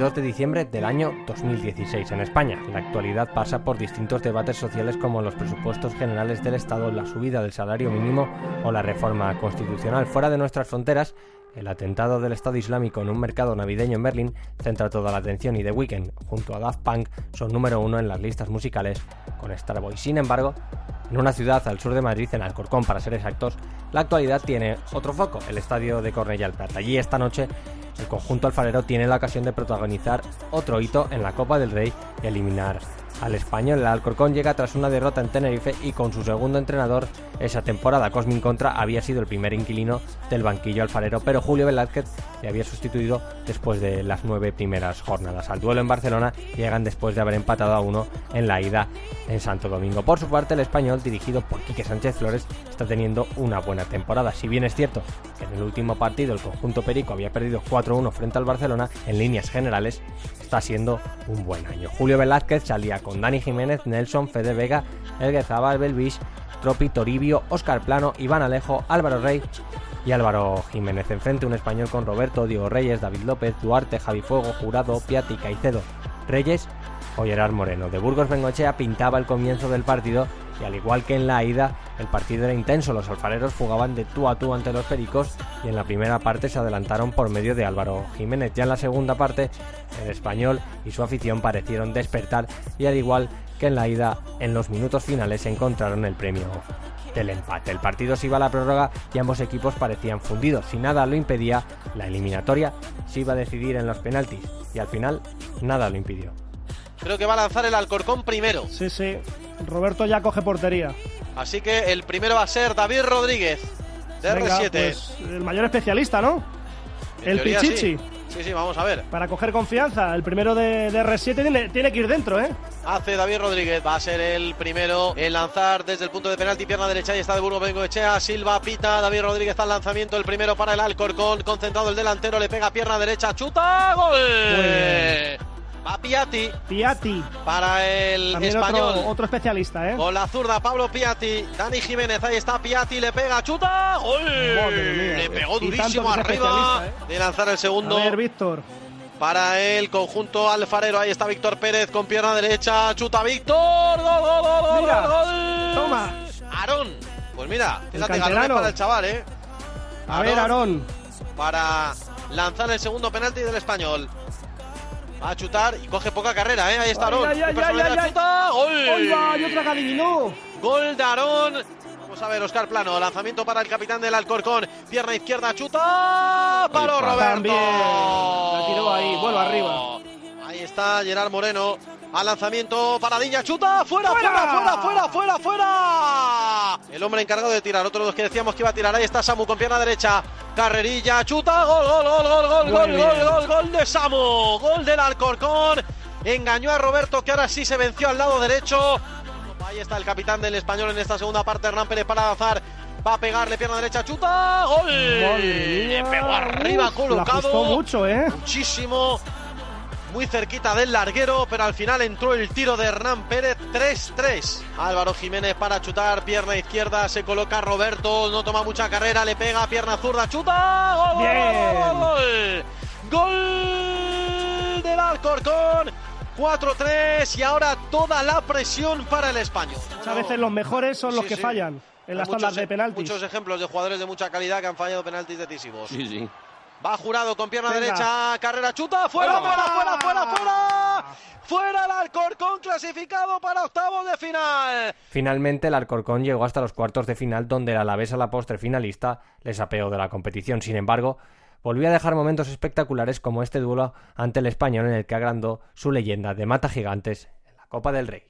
...22 de diciembre del año 2016 en España. La actualidad pasa por distintos debates sociales como los presupuestos generales del Estado, la subida del salario mínimo o la reforma constitucional. Fuera de nuestras fronteras, el atentado del Estado Islámico en un mercado navideño en Berlín centra toda la atención y The Weeknd, junto a Daft Punk, son número uno en las listas musicales con Starboy. Sin embargo, en una ciudad al sur de Madrid, en Alcorcón para ser exactos, la actualidad tiene otro foco, el estadio de Cornellà Prat. Allí esta noche el conjunto alfarero tiene la ocasión de protagonizar otro hito en la Copa del Rey y eliminar al español. El Alcorcón llega tras una derrota en Tenerife y con su segundo entrenador esa temporada. Cosmin Contra había sido el primer inquilino del banquillo alfarero, pero Julio Velázquez le había sustituido después de las nueve primeras jornadas. Al duelo en Barcelona llegan después de haber empatado a uno en la ida en Santo Domingo. Por su parte, el español, dirigido por Quique Sánchez Flores, está teniendo una buena temporada. Si bien es cierto que en el último partido el conjunto perico había perdido 4-1 frente al Barcelona, en líneas generales está siendo un buen año. Julio Velázquez salía con Dani Jiménez, Nelson, Fede Vega, Elguer Zabal, Belvis, Tropi, Toribio, Oscar Plano, Iván Alejo, Álvaro Rey y Álvaro Jiménez. Enfrente un español con Roberto, Diego Reyes, David López, Duarte, Javi Fuego, Jurado, Piatti, Caicedo, Reyes o Gerard Moreno. De Burgos Bengochea pintaba el comienzo del partido y al igual que en la ida, el partido era intenso, los alfareros jugaban de tú a tú ante los pericos y en la primera parte se adelantaron por medio de Álvaro Jiménez. Ya en la segunda parte, el español y su afición parecieron despertar y al igual que en la ida, en los minutos finales encontraron el premio del empate. El partido se iba a la prórroga y ambos equipos parecían fundidos. Si nada lo impedía, la eliminatoria se iba a decidir en los penaltis y al final nada lo impidió. Creo que va a lanzar el Alcorcón primero. Sí, sí. Roberto ya coge portería. Así que el primero va a ser David Rodríguez, de Venga, R7. pues, el mayor especialista, ¿no? En el teoría, Pichichi. Sí. sí, sí, vamos a ver. Para coger confianza. El primero de, de R7 tiene, tiene que ir dentro, ¿eh? Hace David Rodríguez, va a ser el primero en lanzar desde el punto de penalti, pierna derecha y está de Burgos Bengoechea, Silva pita, David Rodríguez al lanzamiento, el primero para el Alcorcón, concentrado el delantero, le pega pierna derecha, chuta, gol. Va Piatti Piatti. para el También español. otro, otro especialista, ¿eh? Con la zurda, Pablo Piatti, Dani Jiménez, ahí está Piatti, le pega, chuta, gol. Mía. Le pegó durísimo arriba ¿eh? de lanzar el segundo. A ver, Víctor. Para el conjunto alfarero, ahí está Víctor Pérez con pierna derecha, chuta Víctor, gol, gol, gol, gol, Mira, gol. toma. Aarón, pues mira, fíjate, galones para el chaval, ¿eh? A ver, Aarón. Para lanzar el segundo penalti del español. Va a chutar y coge poca carrera, ¿eh? Ahí está Aarón. Gol. Y otra que adivinó. Gol de Aarón. Vamos a ver, Oscar Plano. Lanzamiento para el capitán del Alcorcón. Pierna izquierda, chuta. Palo Roberto. También. La tiró ahí. Bueno, arriba. Ahí está Gerard Moreno. Al lanzamiento para Diña, chuta, fuera, ¡Fuera! fuera, fuera, fuera, fuera. El hombre encargado de tirar, otro de los que decíamos que iba a tirar. Ahí está Samu con pierna derecha. Carrerilla, chuta, gol, gol, gol, gol, gol, gol, gol, gol, gol de Samu. Gol del Alcorcón. Engañó a Roberto, que ahora sí se venció al lado derecho. Ahí está el capitán del español en esta segunda parte, Hernán Pérez para lanzar. Va a pegarle pierna derecha, chuta, gol. Le pegó arriba, colocado. La mucho, ¿eh? Muchísimo. Muy cerquita del larguero, pero al final entró el tiro de Hernán Pérez 3-3. Álvaro Jiménez para chutar, pierna izquierda, se coloca Roberto, no toma mucha carrera, le pega, pierna zurda, chuta, gol, gol, Bien. gol, gol, gol del Alcorcón, 4-3 y ahora toda la presión para el español. A veces los mejores son los Sí, que sí. fallan en las Hay muchos- de penaltis. Muchos ejemplos de jugadores de mucha calidad que han fallado penaltis decisivos. Sí, sí. Va jurado con pierna Venga. derecha, carrera chuta, fuera, ¡Fuera! fuera, fuera, fuera, fuera. Fuera el Alcorcón clasificado para octavos de final. Finalmente, el Alcorcón llegó hasta los cuartos de final, donde el Alavés a la postre finalista les apeó de la competición. Sin embargo, volvió a dejar momentos espectaculares como este duelo ante el español en el que agrandó su leyenda de mata gigantes en la Copa del Rey.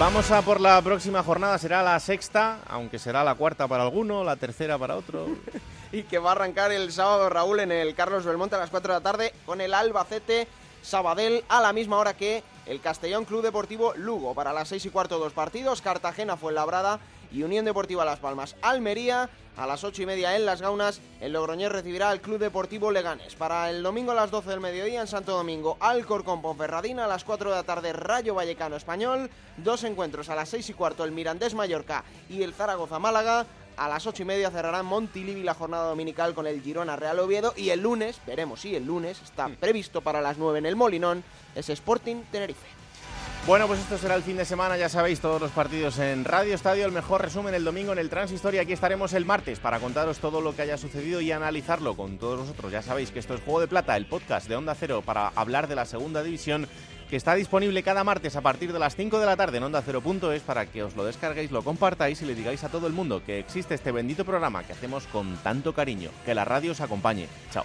Vamos a por la próxima jornada, será la sexta, aunque será la cuarta para alguno, la tercera para otro. <laughs> y que va a arrancar el sábado Raúl en el Carlos Belmonte a las 4 de la tarde con el Albacete Sabadell a la misma hora que el Castellón Club Deportivo Lugo. Para las 6 y cuarto dos partidos, Cartagena Fuenlabrada y Unión Deportiva Las Palmas. Almería a las 8 y media en Las Gaunas, el Logroñés recibirá al Club Deportivo Leganés. Para el domingo a las 12 del mediodía en Santo Domingo, Alcorcón Ponferradina, a las 4 de la tarde Rayo Vallecano Español, dos encuentros a las 6 y cuarto el Mirandés Mallorca y el Zaragoza Málaga. A las ocho y media cerrarán Montilivi la jornada dominical con el Girona Real Oviedo y el lunes, veremos si el lunes está previsto para las 9 en el Molinón, es Sporting Tenerife. Bueno, pues esto será el fin de semana, ya sabéis, todos los partidos en Radio Estadio, el mejor resumen el domingo en el Transistor y aquí estaremos el martes para contaros todo lo que haya sucedido y analizarlo con todos vosotros. Ya sabéis que esto es Juego de Plata, el podcast de Onda Cero para hablar de la segunda división que está disponible cada martes a partir de las 5 de la tarde en Onda Cero.es para que os lo descarguéis, lo compartáis y le digáis a todo el mundo que existe este bendito programa que hacemos con tanto cariño. Que la radio os acompañe. Chao.